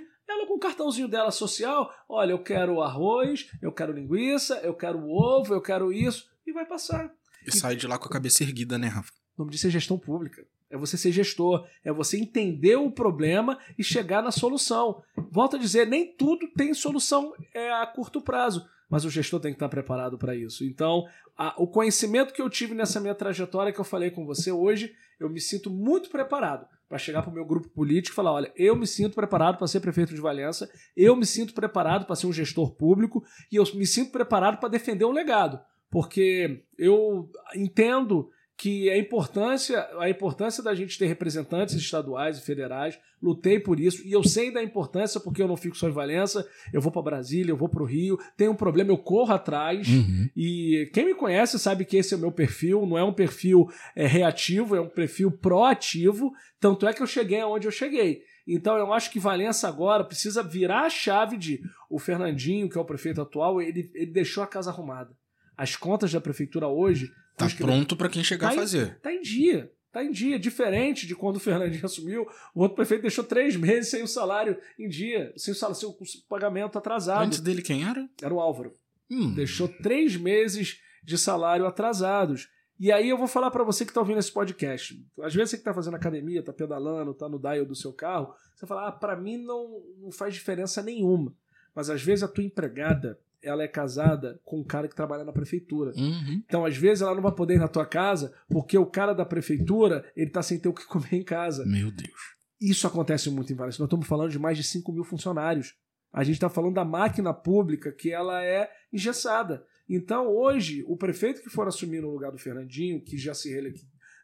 o cartãozinho dela social, olha, eu quero arroz, eu quero linguiça, eu quero ovo, eu quero isso, e vai passar. E sai de lá com a cabeça erguida, né, Rafa? O nome disso é gestão pública. É você ser gestor, é você entender o problema e chegar na solução. Volto a dizer, nem tudo tem solução é, a curto prazo, mas o gestor tem que estar preparado para isso. Então, a- o conhecimento que eu tive nessa minha trajetória que eu falei com você hoje, eu me sinto muito preparado para chegar para o meu grupo político e falar: olha, eu me sinto preparado para ser prefeito de Valença, eu me sinto preparado para ser um gestor público e eu me sinto preparado para defender um legado, porque eu entendo que a importância, a importância da gente ter representantes estaduais e federais, lutei por isso e eu sei da importância porque eu não fico só em Valença, eu vou para Brasília, eu vou para o Rio, tem um problema, eu corro atrás. Uhum. E quem me conhece sabe que esse é o meu perfil, não é um perfil é, reativo, é um perfil proativo. Tanto é que eu cheguei aonde eu cheguei. Então eu acho que Valença agora precisa virar a chave de o Fernandinho, que é o prefeito atual, ele, ele deixou a casa arrumada. As contas da prefeitura hoje. Tá pronto pra quem chegar Tá a em- fazer. Tá em dia. Tá em dia. Diferente de quando o Fernandinho assumiu, o outro prefeito deixou três meses sem o salário em dia, sem o, salário, sem o pagamento atrasado. Antes dele, quem era? Era o Álvaro Hum. deixou três meses de salário atrasados. E aí eu vou falar pra você que tá ouvindo esse podcast. Às vezes você que tá fazendo academia, tá pedalando, tá no dial do seu carro, você fala, ah, pra mim não, não faz diferença nenhuma. Mas às vezes a tua empregada, ela é casada com um cara que trabalha na prefeitura. Uhum. Então, às vezes, ela não vai poder ir na tua casa porque o cara da prefeitura, ele tá sem ter o que comer em casa. Meu Deus. Isso acontece muito em Valença. Nós estamos falando de mais de 5 mil funcionários. A gente está falando da máquina pública que ela é engessada. Então, hoje, o prefeito que for assumir no lugar do Fernandinho, que já, se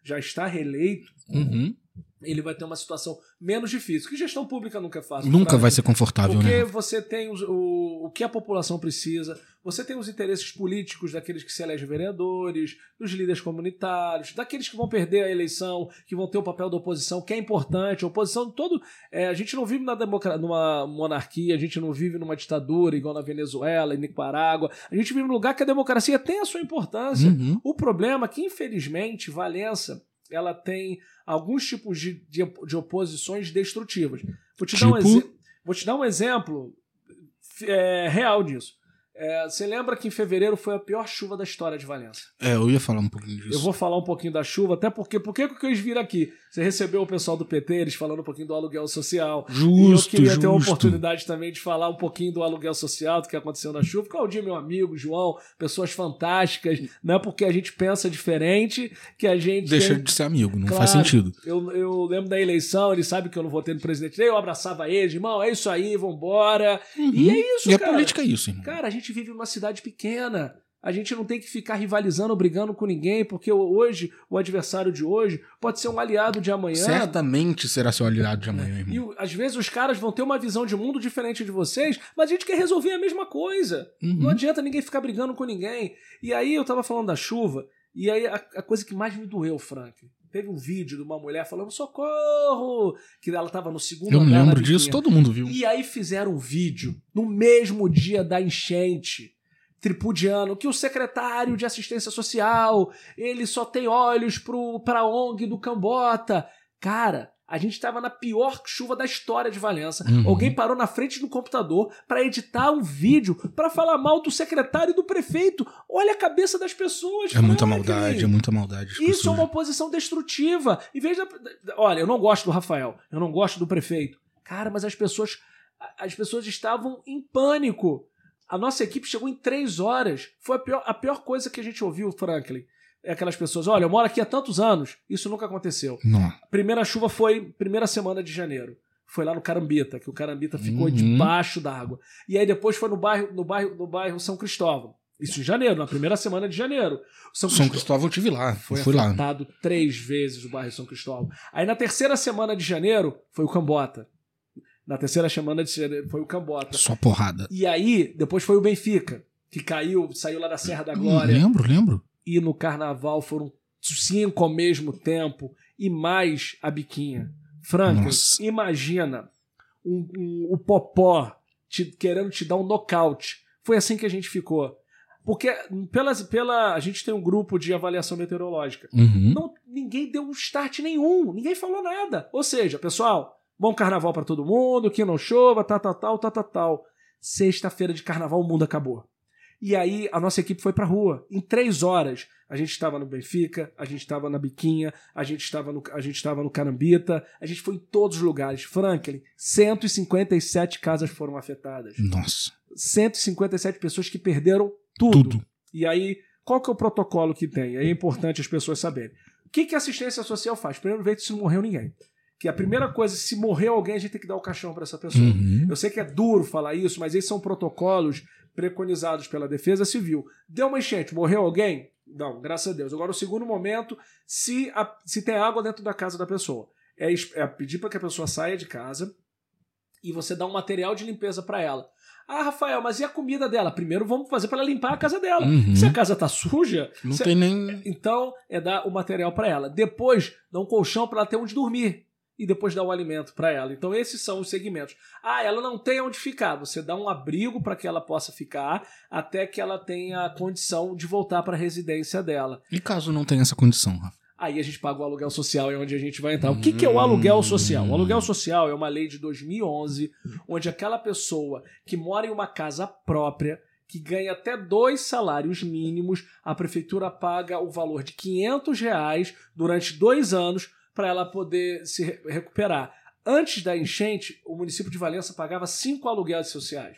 já está reeleito, Uhum. Ele vai ter uma situação menos difícil. Que gestão pública nunca é fácil. Nunca vai ser confortável, Porque né? você tem os- o, o que a população precisa, você tem os interesses políticos daqueles que se elegem vereadores, dos líderes comunitários, daqueles que vão perder a eleição, que vão ter o papel da oposição, que é importante. A oposição todo. é, a gente não vive na democra- numa monarquia, a gente não vive numa ditadura igual na Venezuela e Nicarágua. A gente vive num lugar que a democracia tem a sua importância. Uhum. O problema é que, infelizmente, Valença ela tem alguns tipos de, de, de oposições destrutivas. Vou te, dar, um Tipo? vou te dar um exemplo é, real disso. É, você lembra que em fevereiro foi a pior chuva da história de Valença? É, eu ia falar um pouquinho disso. Eu vou falar um pouquinho da chuva, até porque. Por que eu quis vir aqui? Você recebeu o pessoal do PT, eles falando um pouquinho do aluguel social. Justo, e eu queria ter uma justo. oportunidade também de falar um pouquinho do aluguel social, do que aconteceu na chuva. Claudio, meu amigo, João, pessoas fantásticas. Não é porque a gente pensa diferente que a gente. Deixa tem- de ser amigo, não Claro. faz sentido. Eu, eu lembro da eleição, ele sabe que eu não votei no presidente eu abraçava ele, irmão, é isso aí, vambora. E é isso, E a cara. política é isso, irmão. Cara, a gente vive numa cidade pequena. A gente não tem que ficar rivalizando, brigando com ninguém, porque hoje, o adversário de hoje pode ser um aliado de amanhã. Certamente será seu aliado de amanhã, irmão. E às vezes os caras vão ter uma visão de mundo diferente de vocês, mas a gente quer resolver a mesma coisa. Uhum. Não adianta ninguém ficar brigando com ninguém. E aí eu tava falando da chuva, e aí a, a coisa que mais me doeu, Frank. Teve um vídeo de uma mulher falando socorro! Que ela tava no segundo Eu andar na lembro disso, todo mundo viu. E aí fizeram um vídeo no mesmo dia da enchente tripudiano que o secretário de assistência social ele só tem olhos pro, pra ONG do Cambota. Cara, a gente tava na pior chuva da história de Valença. Uhum. Alguém parou na frente do computador pra editar um vídeo pra falar mal do secretário e do prefeito. Olha a cabeça das pessoas. É muita Franklin. maldade, é muita maldade. Isso é pessoas. uma oposição destrutiva. Em vez da. Olha, eu não gosto do Rafael, eu não gosto do prefeito. Cara, mas as pessoas. As pessoas estavam em pânico. A nossa equipe chegou em três horas. Foi a pior, a pior coisa que a gente ouviu, Franklin. É aquelas pessoas, olha, eu moro aqui há tantos anos, isso nunca aconteceu. Não. Primeira chuva foi primeira semana de janeiro. Foi lá no Carambita, que o Carambita ficou Uhum. debaixo d'água. E aí depois foi no bairro, no bairro, no bairro São Cristóvão. Isso em janeiro, na primeira semana de janeiro. São, São Cristó- Cristóvão eu tive lá. foi eu fui lá. afetado três vezes o bairro São Cristóvão. Aí na terceira semana de janeiro foi o Cambota. Na terceira semana de janeiro foi o Cambota. Só porrada. E aí depois foi o Benfica, que caiu, saiu lá da Serra da Hum, Glória. lembro, lembro. E no carnaval foram cinco ao mesmo tempo e mais a biquinha. Franklin, Nossa. imagina um- um- o Popó te- querendo te dar um nocaute. Foi assim que a gente ficou. Porque pelas, pela, a gente tem um grupo de avaliação meteorológica. Uhum. Não, ninguém deu um start nenhum, ninguém falou nada. Ou seja, pessoal, bom carnaval para todo mundo, que não chova, tal, tal, tal, tal, tal, tal. Sexta-feira de carnaval, o mundo acabou. E aí a nossa equipe foi pra rua. Em três horas, a gente estava no Benfica, a gente estava na Biquinha, a gente estava no, a gente estava no Carambita, a gente foi em todos os lugares. Franklin, 157 casas foram afetadas. Nossa. 157 pessoas que perderam tudo. Tudo. E aí, qual que é o protocolo que tem? É importante as pessoas saberem. O que, que a assistência social faz? Primeiro, ver se não morreu ninguém. Que a primeira coisa, se morreu alguém, a gente tem que dar o caixão para essa pessoa. Uhum. Eu sei que é duro falar isso, mas esses são protocolos preconizados pela Defesa Civil. Deu uma enchente, morreu alguém? Não, graças a Deus. Agora, o segundo momento, se, a- se tem água dentro da casa da pessoa, é, é pedir para que a pessoa saia de casa e você dá um material de limpeza para ela. Ah, Rafael, mas e a comida dela? Primeiro vamos fazer para ela limpar a casa dela. Uhum. Se a casa tá suja, Não se- tem nem. então é dar o material para ela. Depois dá um colchão para ela ter onde dormir e depois dá o alimento para ela. Então esses são os segmentos. Ah, ela não tem onde ficar. Você dá um abrigo para que ela possa ficar até que ela tenha a condição de voltar para a residência dela. E caso não tenha essa condição, Rafa? Aí a gente paga o aluguel social, é onde a gente vai entrar. O que, que é o aluguel social? O aluguel social é uma lei de 2011, onde aquela pessoa que mora em uma casa própria, que ganha até dois salários mínimos, a prefeitura paga o valor de 500 reais durante dois anos para ela poder se re- recuperar. Antes da enchente, o município de Valença pagava cinco aluguéis sociais.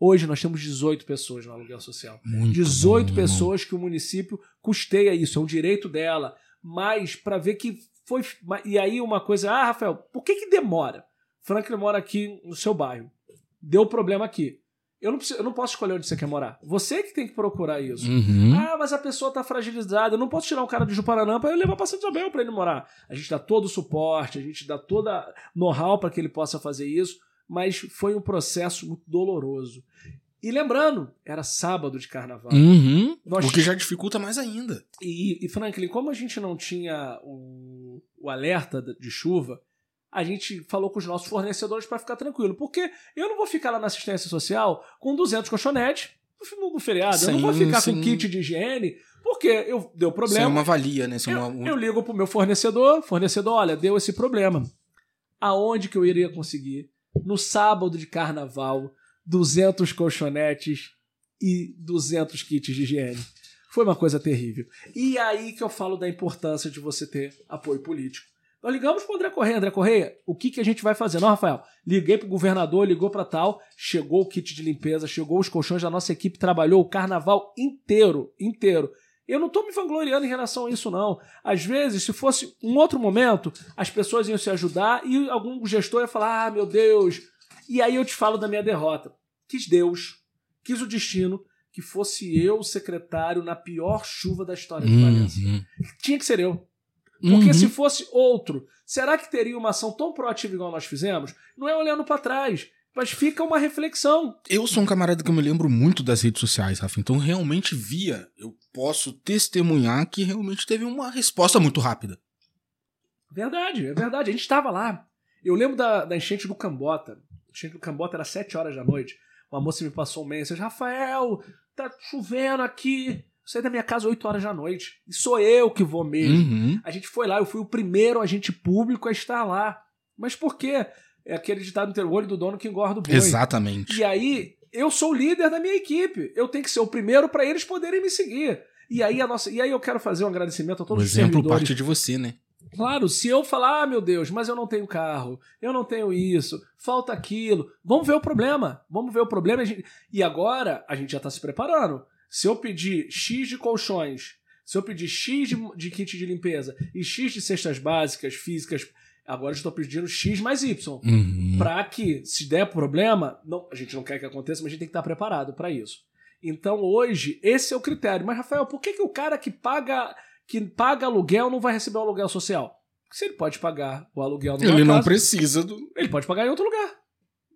Hoje nós temos 18 pessoas no aluguel social. Muito 18 bom, pessoas que o município custeia isso, é um direito dela. Mas para ver que foi. E aí uma coisa, ah, Rafael, por que, que demora? Franklin mora aqui no seu bairro. Deu problema aqui. Eu não, preciso- eu não posso escolher onde você quer morar. Você que tem que procurar isso. Uhum. Ah, mas a pessoa tá fragilizada. Eu não posso tirar um cara de Juparanã para levar para Santa Isabel para ele morar. A gente dá todo o suporte, a gente dá toda know-how para que ele possa fazer isso, mas foi um processo muito doloroso. E lembrando, era sábado de carnaval. Uhum. Nós- O que já dificulta mais ainda. E, e Franklin, como a gente não tinha o, o alerta de chuva, a gente falou com os nossos fornecedores para ficar tranquilo. Porque eu não vou ficar lá na assistência social com 200 colchonetes no, feriado. eu não vou Sim, ficar com sim. kit de higiene, porque eu, deu Isso é problema. uma valia, né? Isso é Eu, uma... eu ligo pro meu fornecedor, fornecedor, olha, deu esse problema. Aonde que eu iria conseguir? No sábado de carnaval, 200 colchonetes e 200 kits de higiene. Foi uma coisa terrível. E aí que eu falo da importância de você ter apoio político. Nós ligamos pro André Correia. André Correia, o que, que a gente vai fazer? Não, Rafael, liguei pro governador, ligou para tal, chegou o kit de limpeza, chegou os colchões, a nossa equipe trabalhou o carnaval inteiro, inteiro. Eu não tô me vangloriando em relação a isso, não. Às vezes, se fosse um outro momento, as pessoas iam se ajudar e algum gestor ia falar: ah, meu Deus. E aí eu te falo da minha derrota. Quis Deus, quis o destino que fosse eu o secretário na pior chuva da história Valença. Uhum. Tinha que ser eu. Porque Uhum. se fosse outro, será que teria uma ação tão proativa igual nós fizemos? Não é olhando para trás, mas fica uma reflexão. Eu sou um camarada que eu me lembro muito das redes sociais, Rafa. Então, realmente via, eu posso testemunhar que realmente teve uma resposta muito rápida. Verdade, é verdade. A gente estava lá. Eu lembro da, da enchente do Cambota. A enchente do Cambota era 7 horas da noite. Uma moça me passou um mensagem: Rafael, tá chovendo aqui. Eu saí da minha casa 8 horas da noite. E sou eu que vou mesmo. Uhum. A gente foi lá, eu fui o primeiro agente público a estar lá. Mas por quê? É aquele ditado no olho do dono que engorda o boi. Exatamente. E aí, eu sou o líder da minha equipe. Eu tenho que ser o primeiro para eles poderem me seguir. E aí, a nossa, e aí eu quero fazer um agradecimento a O todos os exemplo servidores. parte de você, né? Claro, se eu falar, ah, meu Deus, mas eu não tenho carro, eu não tenho isso, falta aquilo, vamos ver o problema. Vamos ver o problema. E agora a gente já está se preparando. Se eu pedir X de colchões, se eu pedir X de, de kit de limpeza e X de cestas básicas, físicas, agora eu estou pedindo X mais Y. Uhum. Para que, se der problema, não, a gente não quer que aconteça, mas a gente tem que estar preparado para isso. Então hoje, esse é o critério. Mas, Rafael, por que, que o cara que paga, que paga aluguel não vai receber o aluguel social? Porque se ele pode pagar o aluguel numa Ele não casa, precisa do. ele pode pagar em outro lugar.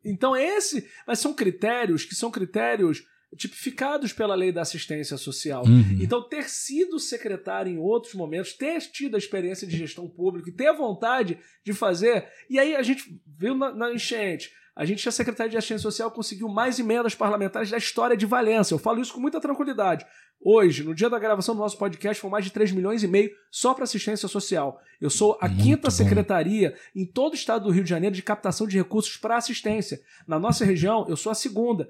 Então esse, mas são critérios que são critérios tipificados pela lei da assistência social. Uhum. Então, ter sido secretário em outros momentos, ter tido a experiência de gestão pública e ter a vontade de fazer. E aí a gente viu na, na enchente. a gente, a Secretaria de Assistência Social, conseguiu mais emendas parlamentares da história de Valência. Eu falo isso com muita tranquilidade. Hoje, no dia da gravação do nosso podcast, foram mais de 3 milhões e meio só para assistência social. Eu sou a Muito quinta bom. secretaria em todo o estado do Rio de Janeiro de captação de recursos para assistência. Na nossa região, eu sou a segunda.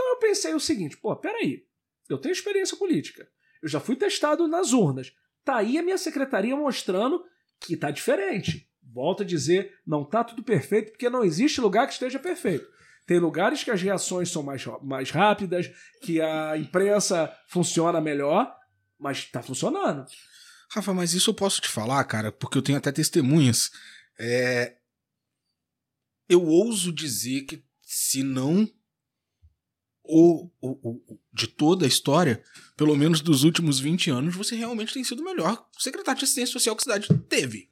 Então eu pensei o seguinte: pô, peraí, eu tenho experiência política. Eu já fui testado nas urnas. Tá aí a minha secretaria mostrando que tá diferente. Volto a dizer, não tá tudo perfeito, porque não existe lugar que esteja perfeito. Tem lugares que as reações são mais, mais rápidas, que a imprensa funciona melhor, mas tá funcionando. Rafa, mas isso eu posso te falar, cara, porque eu tenho até testemunhas. É, Eu ouso dizer que, se não o, o, o- de toda a história, pelo menos dos últimos 20 anos, você realmente tem sido o melhor secretário de assistência social que a cidade teve.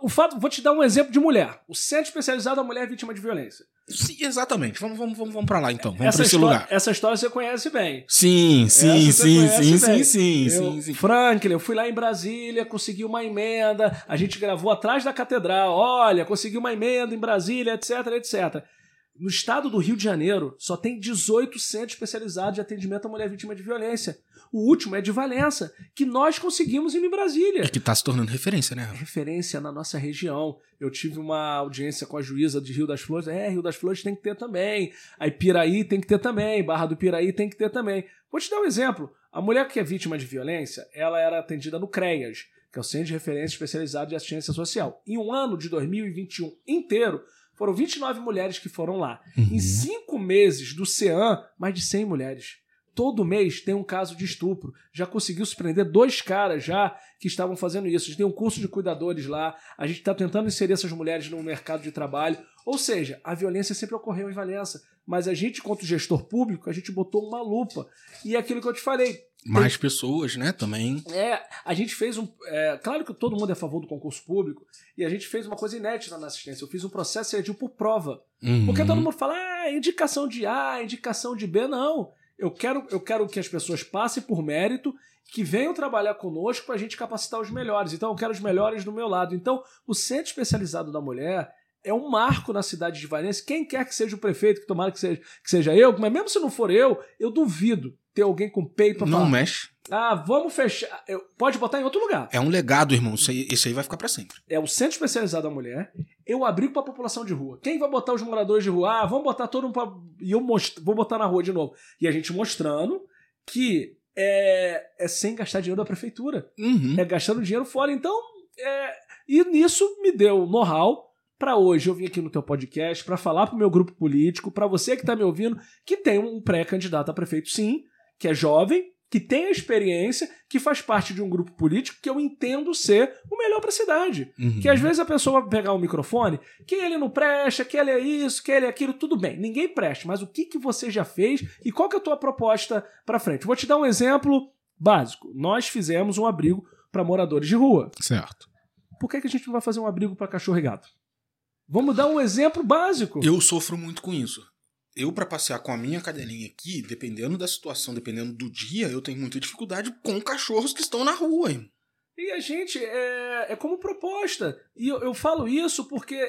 O fato, vou te dar um exemplo de mulher. O Centro Especializado da Mulher Vítima de Violência. Sim, exatamente. Vamos, vamos, vamos, vamos pra lá então. Vamos essa, pra esse história, lugar. essa história você conhece bem. Sim, sim, sim, sim, sim, bem. sim, Eu- sim, sim. Franklin, eu fui lá em Brasília, consegui uma emenda, a gente gravou atrás da catedral. Olha, consegui uma emenda em Brasília, etc, etc. No estado do Rio de Janeiro, só tem 18 centros especializados de atendimento à mulher vítima de violência. O último é de Valença, que nós conseguimos ir em Brasília. É que tá se tornando referência, né? Referência na nossa região. Eu tive uma audiência com a juíza de Rio das Flores. É, Rio das Flores tem que ter também. Aí Piraí tem que ter também. Barra do Piraí tem que ter também. Vou te dar um exemplo. A mulher que é vítima de violência, ela era atendida no CREAS, que é o Centro de Referência Especializado de Assistência Social. Em um ano de 2021 inteiro, foram 29 mulheres que foram lá. Uhum. Em cinco meses do CEAM, mais de 100 mulheres. Todo mês tem um caso de estupro. Já conseguiu se prender dois caras já que estavam fazendo isso. A gente tem um curso de cuidadores lá. A gente está tentando inserir essas mulheres no mercado de trabalho. Ou seja, a violência sempre ocorreu em Valença. Mas a gente, quanto gestor público, a gente botou uma lupa. E é aquilo que eu te falei. Mais pessoas, né, também. É, a gente fez um. é, claro que todo mundo é a favor do concurso público. E a gente fez uma coisa inédita na assistência. Eu fiz um processo seletivo por prova. Uhum. Porque todo mundo fala, ah, indicação de A, indicação de B. Não. Eu quero, eu quero que as pessoas passem por mérito, que venham trabalhar conosco para a gente capacitar os melhores. Então, eu quero os melhores do meu lado. Então, o Centro Especializado da Mulher é um marco na cidade de Valência. Quem quer que seja o prefeito, que tomara que seja, que seja eu, mas mesmo se não for eu, eu duvido ter alguém com peito para Não falar. mexe. Ah, vamos fechar. Eu- pode botar em outro lugar. É um legado, irmão. Isso aí, isso aí vai ficar pra sempre. É o Centro Especializado da Mulher. Eu abri para a população de rua. Quem vai botar os moradores de rua? Ah, vamos botar todo mundo pra... E eu most... vou botar na rua de novo. E a gente mostrando que é, é sem gastar dinheiro da prefeitura. Uhum. É gastando dinheiro fora. Então, é... e nisso me deu know-how para hoje eu vim aqui no teu podcast para falar pro meu grupo político, para você que tá me ouvindo, que tem um pré-candidato a prefeito sim, que é jovem, que tem a experiência, que faz parte de um grupo político que eu entendo ser o melhor para a cidade. Uhum. Que às vezes a pessoa vai pegar o microfone, que ele não presta, que ele é isso, que ele é aquilo, tudo bem. Ninguém presta, mas o que, que você já fez e qual que é a tua proposta para frente? Vou te dar um exemplo básico. Nós fizemos um abrigo para moradores de rua. Certo. Por que, que a gente não vai fazer um abrigo para cachorro e gato? Vamos dar um exemplo básico. Eu sofro muito com isso. Eu, pra passear com a minha cadelinha aqui, dependendo da situação, dependendo do dia, eu tenho muita dificuldade com cachorros que estão na rua. irmão. E a gente é, é como proposta. E eu, eu falo isso porque.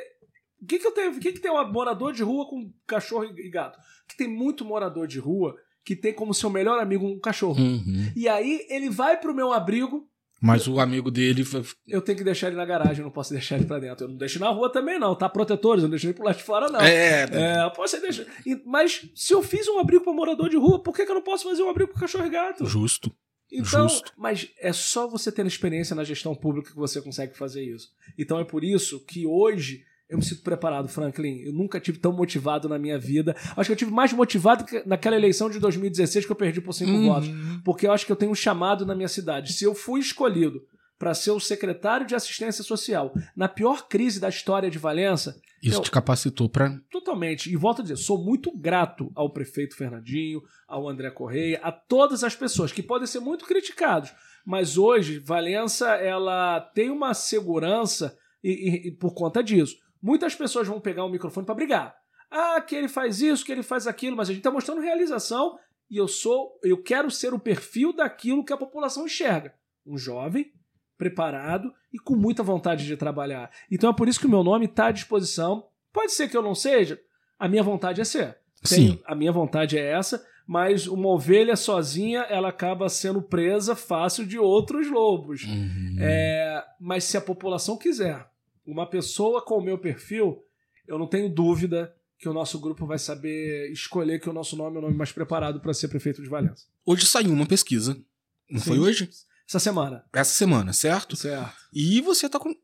O que, que eu tenho? O que, que tem um morador de rua com cachorro e gato? Que tem muito morador de rua que tem como seu melhor amigo um cachorro. Uhum. E aí ele vai pro meu abrigo, Mas o amigo dele. eu tenho que deixar ele na garagem, eu não posso deixar ele pra dentro. Eu não deixo na rua também, não, tá? Protetores, eu não deixo ele pro lado de fora, não. É, É, eu posso deixar. Mas se eu fiz um abrigo para morador de rua, por que, que eu não posso fazer um abrigo para cachorro e gato? justo. Então, Justo. mas é só você ter experiência na gestão pública que você consegue fazer isso. Então é por isso que hoje eu me sinto preparado, Franklin. Eu nunca tive tão motivado na minha vida. Acho que eu tive mais motivado que naquela eleição de 2016 que eu perdi por cinco Uhum. votos. Porque eu acho que eu tenho um chamado na minha cidade. Se eu fui escolhido para ser o secretário de assistência social na pior crise da história de Valença, Isso Eu- te capacitou pra. Totalmente. E volto a dizer, sou muito grato ao prefeito Fernandinho, ao André Correia, a todas as pessoas que podem ser muito criticados. Mas hoje, Valença, ela tem uma segurança e, e- e por conta disso. Muitas pessoas vão pegar o microfone para brigar. Ah, que ele faz isso, que ele faz aquilo, mas a gente está mostrando realização e eu sou, eu quero ser o perfil daquilo que a população enxerga. Um jovem preparado e com muita vontade de trabalhar. Então é por isso que o meu nome está à disposição. Pode ser que eu não seja. A minha vontade é ser. Sim. Tem- a minha vontade é essa, mas uma ovelha sozinha, ela acaba sendo presa fácil de outros lobos. Uhum. É, mas se a população quiser uma pessoa com o meu perfil, eu não tenho dúvida que o nosso grupo vai saber escolher que o nosso nome é o nome mais preparado para ser prefeito de Valença. Hoje saiu uma pesquisa. Não Sim. foi hoje? Essa semana. Essa semana, certo? Certo. E você tá com. Em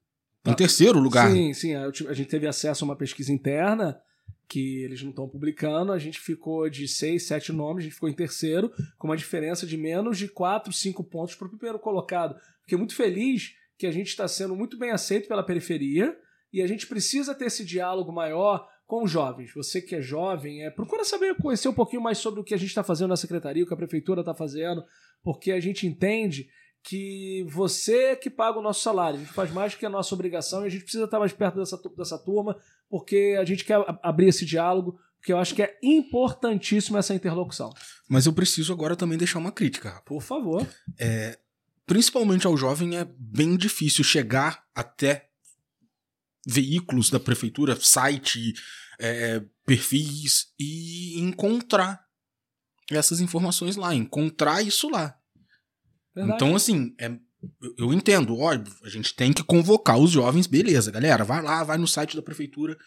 Tá. terceiro lugar. Sim, sim. A, a gente teve acesso a uma pesquisa interna que eles não estão publicando. A gente ficou de seis, sete nomes, a gente ficou em terceiro, com uma diferença de menos de quatro, cinco pontos para o primeiro colocado. Fiquei muito feliz que a gente está sendo muito bem aceito pela periferia e a gente precisa ter esse diálogo maior com os jovens. Você que é jovem, é, procura saber, conhecer um pouquinho mais sobre o que a gente está fazendo na secretaria, o que a prefeitura está fazendo, porque a gente entende que você é que paga o nosso salário. A gente faz mais do que a nossa obrigação e a gente precisa estar mais perto dessa, dessa turma, porque a gente quer abrir esse diálogo, porque eu acho que é importantíssimo essa interlocução. Mas eu preciso agora também deixar uma crítica. Por favor. Principalmente ao jovem é bem difícil chegar até veículos da prefeitura, site, é, perfis e encontrar essas informações lá, encontrar isso lá. Verdade. Então, assim, é- eu- entendo, óbvio, a gente tem que convocar os jovens, beleza, galera, vai lá, vai no site da prefeitura.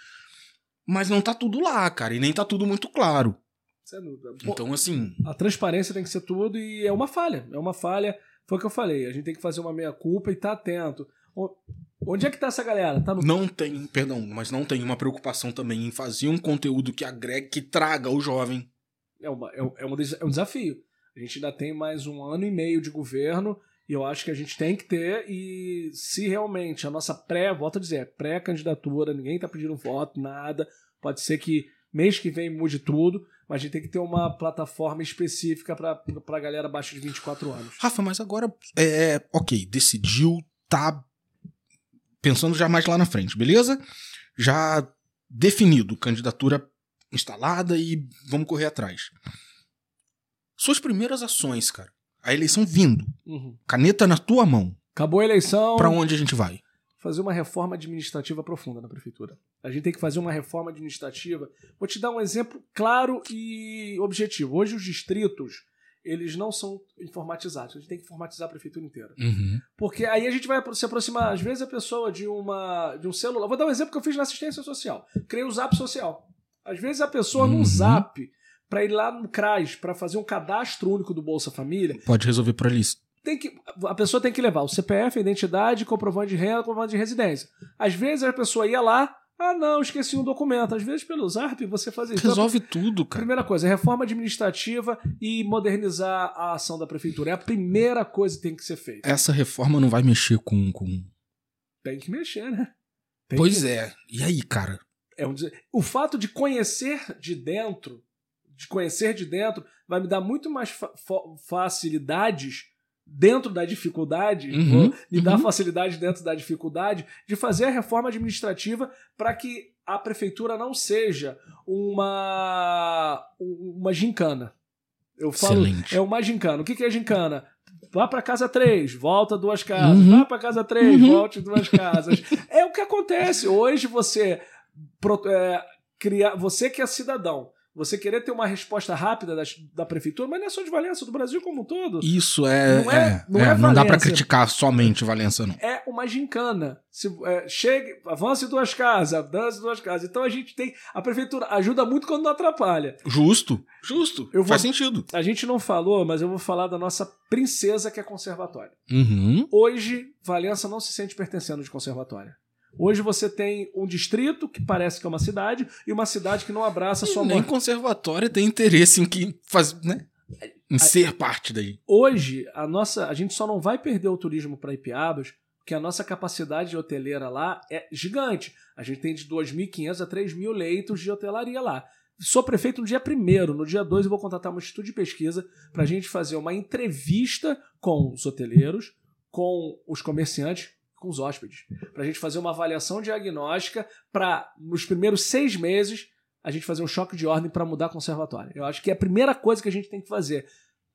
Mas não tá tudo lá, cara, e nem tá tudo muito claro. Sem dúvida. Então, assim, a transparência tem que ser tudo e é uma falha. É uma falha. Foi o que eu falei. A gente tem que fazer uma meia-culpa e estar atento. Onde é que tá essa galera? Tá no não tem, perdão, mas não tem uma preocupação também em fazer um conteúdo que agregue, que traga o jovem. É, uma, é, um- é um, é um desafio. A gente ainda tem mais um ano e meio de governo e eu acho que a gente tem que ter. E se realmente a nossa pré, volto a dizer, pré-candidatura, ninguém tá pedindo voto, nada. Pode ser que mês que vem mude tudo, mas a gente tem que ter uma plataforma específica pra, pra galera abaixo de 24 anos. Rafa, mas agora, é, ok, decidiu, tá pensando já mais lá na frente, beleza? Já definido, candidatura instalada e vamos correr atrás. Suas primeiras ações, cara. A eleição vindo, Uhum. caneta na tua mão. Acabou a eleição. Pra onde a gente vai? Fazer uma reforma administrativa profunda na prefeitura. A gente tem que fazer uma reforma administrativa. Vou te dar um exemplo claro e objetivo. Hoje os distritos, eles não são informatizados. A gente tem que informatizar a prefeitura inteira. Uhum. Porque aí a gente vai se aproximar, às vezes, a pessoa de, uma, de um celular. Vou dar um exemplo que eu fiz na assistência social. Criei o Zap Social. Às vezes a pessoa Uhum. num Zap, para ir lá no CRAS, para fazer um cadastro único do Bolsa Família, Pode resolver por ali. Tem que, a pessoa tem que levar o CPF, a identidade, comprovante de renda, comprovante de residência. Às vezes a pessoa ia lá, ah não, esqueci um documento. Às vezes pelo Zap você faz isso. Então, Resolve tudo, cara. Primeira coisa, reforma administrativa e modernizar a ação da prefeitura. É a primeira coisa que tem que ser feita. Essa reforma não vai mexer com. com... Tem que mexer, né? Tem Pois que- é. E aí, cara? é um o fato de conhecer de dentro, de conhecer de dentro, vai me dar muito mais fa- facilidades dentro da dificuldade, Uhum, me dar uhum. facilidade dentro da dificuldade de fazer a reforma administrativa para que a prefeitura não seja uma uma gincana. Eu falo, Excelente. é uma gincana. O que que é gincana? Vá para casa 3, volta duas casas. Uhum. Vá para casa 3, Uhum. volte duas casas. é o que acontece. Hoje você é, criar, você que é cidadão, você querer ter uma resposta rápida da, da prefeitura, mas não é só de Valença, do Brasil como um todo. Isso é. Não é- é, não é, é não dá pra Valência. criticar somente Valença, não. É uma gincana. Se, é, chegue, avance duas casas, avance duas casas. Então a gente tem. A prefeitura ajuda muito quando não atrapalha. Justo. Justo. Eu vou- Faz sentido. A gente não falou, mas eu vou falar da nossa princesa que é conservatória. Uhum. Hoje, Valença não se sente pertencendo de conservatória. Hoje você tem um distrito que parece que é uma cidade e uma cidade que não abraça a sua Nem morte. conservatório tem interesse em que faz, né? Em ser parte daí. Hoje, a nossa, a gente só não vai perder o turismo para Ipiabas, porque a nossa capacidade hoteleira lá é gigante. A gente tem de 2.500 a 3.000 leitos de hotelaria lá. Sou prefeito no dia 1 no dia 2 eu vou contratar um instituto de pesquisa para a gente fazer uma entrevista com os hoteleiros, com os comerciantes, com os hóspedes. Para a gente fazer uma avaliação diagnóstica para, nos primeiros seis meses, a gente fazer um choque de ordem para mudar conservatório. Eu acho que é a primeira coisa que a gente tem que fazer.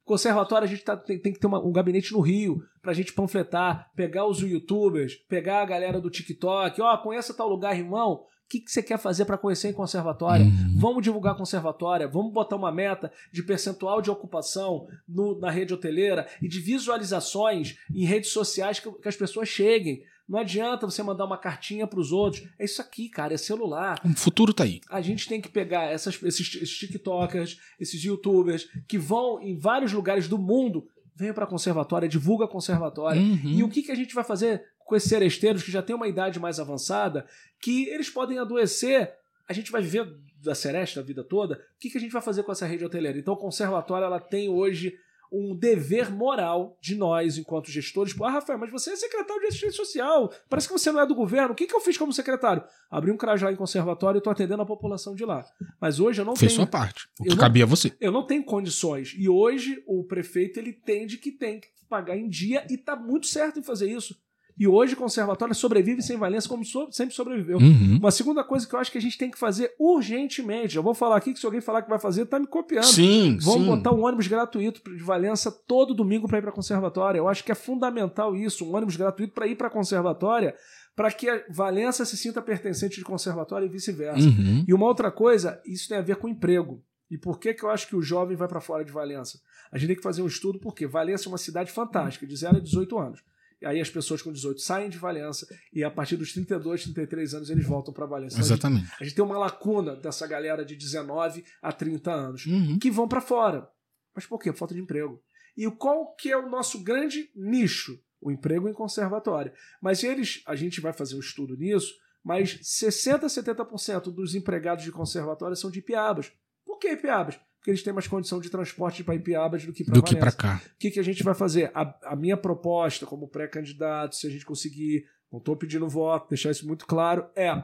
Conservatório, a gente tá- tem, tem que ter uma- um gabinete no Rio pra gente panfletar, pegar os youtubers, pegar a galera do TikTok, ó, conheça tal lugar, irmão. O que, que você quer fazer para conhecer em conservatória? Uhum. Vamos divulgar conservatória, vamos botar uma meta de percentual de ocupação no- na rede hoteleira e de visualizações em redes sociais que, que as pessoas cheguem. Não adianta você mandar uma cartinha para os outros. É isso aqui, cara, é celular. O futuro tá aí. A gente tem que pegar essas- esses, esses TikTokers, esses YouTubers que vão em vários lugares do mundo. Venha para a conservatória, divulga a conservatória. Uhum. E o que, que a gente vai fazer com esses seresteiros que já têm uma idade mais avançada, que eles podem adoecer? A gente vai viver da seresta a vida toda? O que, que a gente vai fazer com essa rede hoteleira? Então, a conservatória ela tem hoje um dever moral de nós, enquanto gestores. Ah, Rafael, mas você é secretário de assistência social. Parece que você não é do governo. O que, que eu fiz como secretário? Abri um crajá em conservatório e estou atendendo a população de lá. Mas hoje eu não Fez tenho. sua parte. O Eu que cabia a você. Eu não tenho condições. E hoje o prefeito ele entende que tem que pagar em dia e tá muito certo em fazer isso. E hoje o conservatório sobrevive sem Valência como so- sempre sobreviveu. Uhum. Uma segunda coisa que eu acho que a gente tem que fazer urgentemente. Eu vou falar aqui que se alguém falar que vai fazer, tá me copiando. Sim, Vamos sim. botar um ônibus gratuito de Valença todo domingo para ir para conservatória. Eu acho que é fundamental isso, um ônibus gratuito para ir para conservatória, para que a Valença se sinta pertencente de conservatória e vice-versa. Uhum. E uma outra coisa, isso tem a ver com emprego. E por que, que eu acho que o jovem vai para fora de Valença? A gente tem que fazer um estudo, porque Valença é uma cidade fantástica, de 0 a 18 anos. Aí as pessoas com 18 saem de Valença e a partir dos 32, 33 anos eles voltam para Valença. Então, a gente- Exatamente. A gente tem uma lacuna dessa galera de 19 a 30 anos Uhum. que vão para fora. Mas por quê? Falta de emprego. E qual que é o nosso grande nicho? O emprego em conservatório. Mas eles, a gente vai fazer um estudo nisso, mas 60 a 70% dos empregados de conservatório são de Ipiabas. Por que Ipiabas? Porque eles têm mais condição de transporte para Ipiabas do que para Do que pra cá. o que, que a gente vai fazer? A, a minha proposta como pré-candidato, se a gente conseguir, não estou pedindo voto, deixar isso muito claro, é.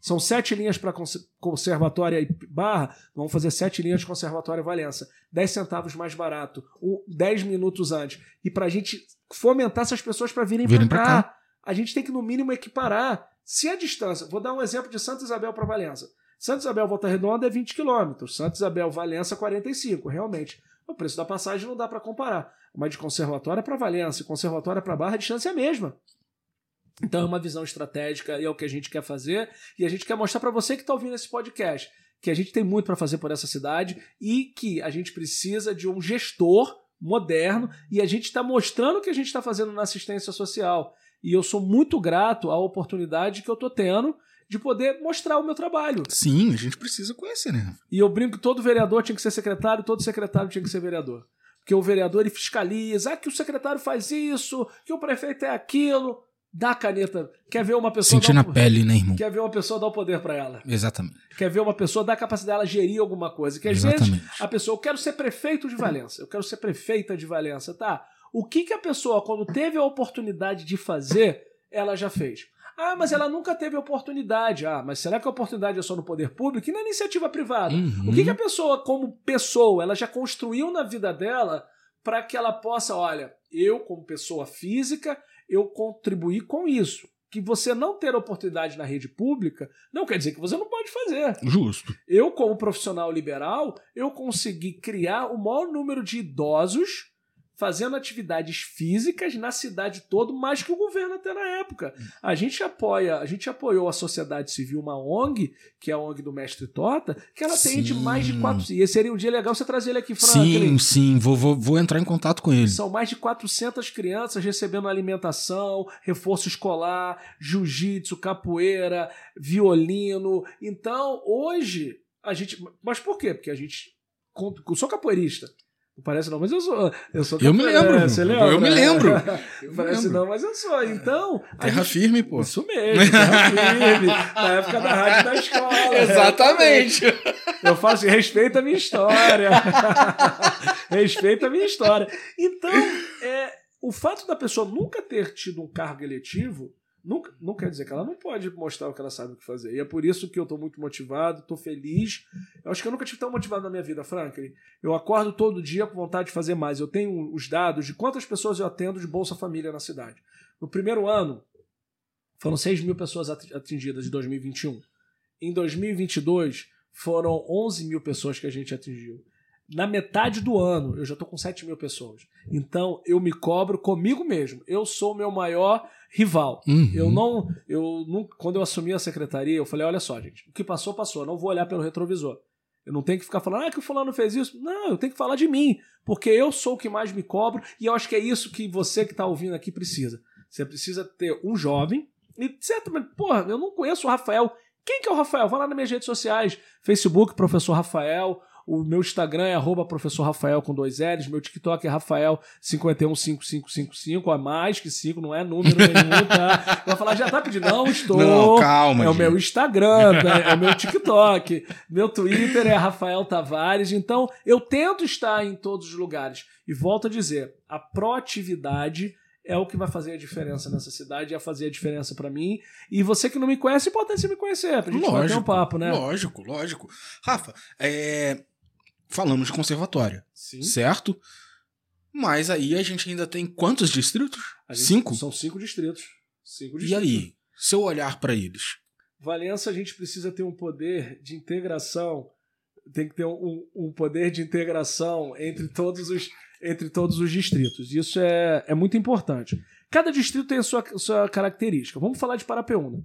São sete linhas para conservatória e barra, vamos fazer sete linhas de conservatória Valença. 10 centavos mais barato, um, 10 minutos antes. E para a gente fomentar essas pessoas para virem, Virem para pra cá, a gente tem que, no mínimo, equiparar. Se a distância, vou dar um exemplo de Santa Isabel para Valença. Santa Isabel Volta Redonda é 20 km, Santa Isabel Valença 45, realmente. O preço da passagem não dá para comparar. Mas de conservatória para Valença e conservatória para Barra, a distância é a mesma. Então é uma visão estratégica e é o que a gente quer fazer. E a gente quer mostrar para você que está ouvindo esse podcast que a gente tem muito para fazer por essa cidade e que a gente precisa de um gestor moderno e a gente está mostrando o que a gente está fazendo na assistência social. E eu sou muito grato à oportunidade que eu estou tendo de poder mostrar o meu trabalho. Sim, a gente precisa conhecer, né? E eu brinco que todo vereador tinha que ser secretário, todo secretário tinha que ser vereador. Porque o vereador ele fiscaliza, ah, que o secretário faz isso, que o prefeito é aquilo. Dá a caneta. Quer ver uma pessoa. Sentir na pele, né, irmão? Quer ver uma pessoa dar o poder para ela. Exatamente. Quer ver uma pessoa dar a capacidade dela gerir alguma coisa. Que às vezes Exatamente. a pessoa, eu quero ser prefeito de Valença, eu quero ser prefeita de Valença, tá? O que, que a pessoa, quando teve a oportunidade de fazer, ela já fez? Ah, mas ela nunca teve oportunidade. Ah, mas será que a oportunidade é só no poder público e na iniciativa privada? Uhum. O que, que a pessoa, como pessoa, ela já construiu na vida dela para que ela possa, olha, eu, como pessoa física, eu contribuí com isso. Que você não ter oportunidade na rede pública não quer dizer que você não pode fazer. Justo. Eu, como profissional liberal, eu consegui criar o maior número de idosos fazendo atividades físicas na cidade toda, mais que o governo até na época. A gente apoia, a gente apoiou a sociedade civil, uma ONG, que é a ONG do Mestre Tota, que ela tem de Sim. mais de quatro. E seria um dia legal você trazer ele aqui, Franklin. Sim, sim. Vou, vou, vou entrar em contato com ele. São mais de 400 crianças recebendo alimentação, reforço escolar, jiu-jitsu, capoeira, violino. Então, hoje, a gente. Mas por quê? Porque a gente. Eu sou capoeirista. Não parece não, mas eu sou. Eu, sou Eu me lembro. É, Você lembra? Eu me lembro. Eu parece lembro. não, mas eu sou. Então. Terra gente- firme, pô. Isso mesmo, terra firme. Na época da rádio da escola. Exatamente. Eu falo assim, respeita a minha história. respeita a minha história. Então, é, o fato da pessoa nunca ter tido um cargo eletivo nunca, não quer dizer que ela não pode mostrar o que ela sabe o que fazer. E é por isso que eu estou muito motivado, estou feliz. Eu acho que eu nunca tive tão motivado na minha vida, Franklin. Eu acordo todo dia com vontade de fazer mais. Eu tenho os dados de quantas pessoas eu atendo de Bolsa Família na cidade. No primeiro ano, foram 6 mil pessoas ati- atingidas de 2021. Em 2022, foram 11 mil pessoas que a gente atingiu. Na metade do ano, eu já tô com 7 mil pessoas. Então, eu me cobro comigo mesmo. Eu sou o meu maior rival. Uhum. Eu não, eu não. Quando eu assumi a secretaria, eu falei: olha só, gente, o que passou, passou. Eu não vou olhar pelo retrovisor. Eu não tenho que ficar falando, ah, que o fulano fez isso. Não, eu tenho que falar de mim, porque eu sou o que mais me cobro e eu acho que é isso que você que está ouvindo aqui precisa. Você precisa ter um jovem e, certamente, porra, eu não conheço o Rafael. Quem que é o Rafael? Vai lá nas minhas redes sociais, Facebook, Professor Rafael, o meu Instagram é arroba professor Rafael com dois L's. Meu TikTok é Rafael515555, a mais que 5, não é número nenhum, tá? Vai falar, já tá pedindo. Não, estou. Não, calma, É o gente. meu Instagram, tá? é o meu TikTok. Meu Twitter é Rafael Tavares. Então, eu tento estar em todos os lugares. E volto a dizer, a proatividade é o que vai fazer a diferença nessa cidade, é fazer a diferença pra mim. E você que não me conhece, pode se me conhecer, pra gente bater um Lógico, papo, né? Lógico, lógico. Rafa, é, falamos de conservatório, Sim. certo? Mas aí a gente ainda tem quantos distritos? Gente- Cinco? São cinco distritos. Cinco E distritos. aí? Seu olhar pra eles? Valença, a gente precisa ter um poder de integração. Tem que ter um, um poder de integração entre todos os, entre todos os distritos. Isso é, é muito importante. Cada distrito tem a sua, sua característica. Vamos falar de Parapeúna.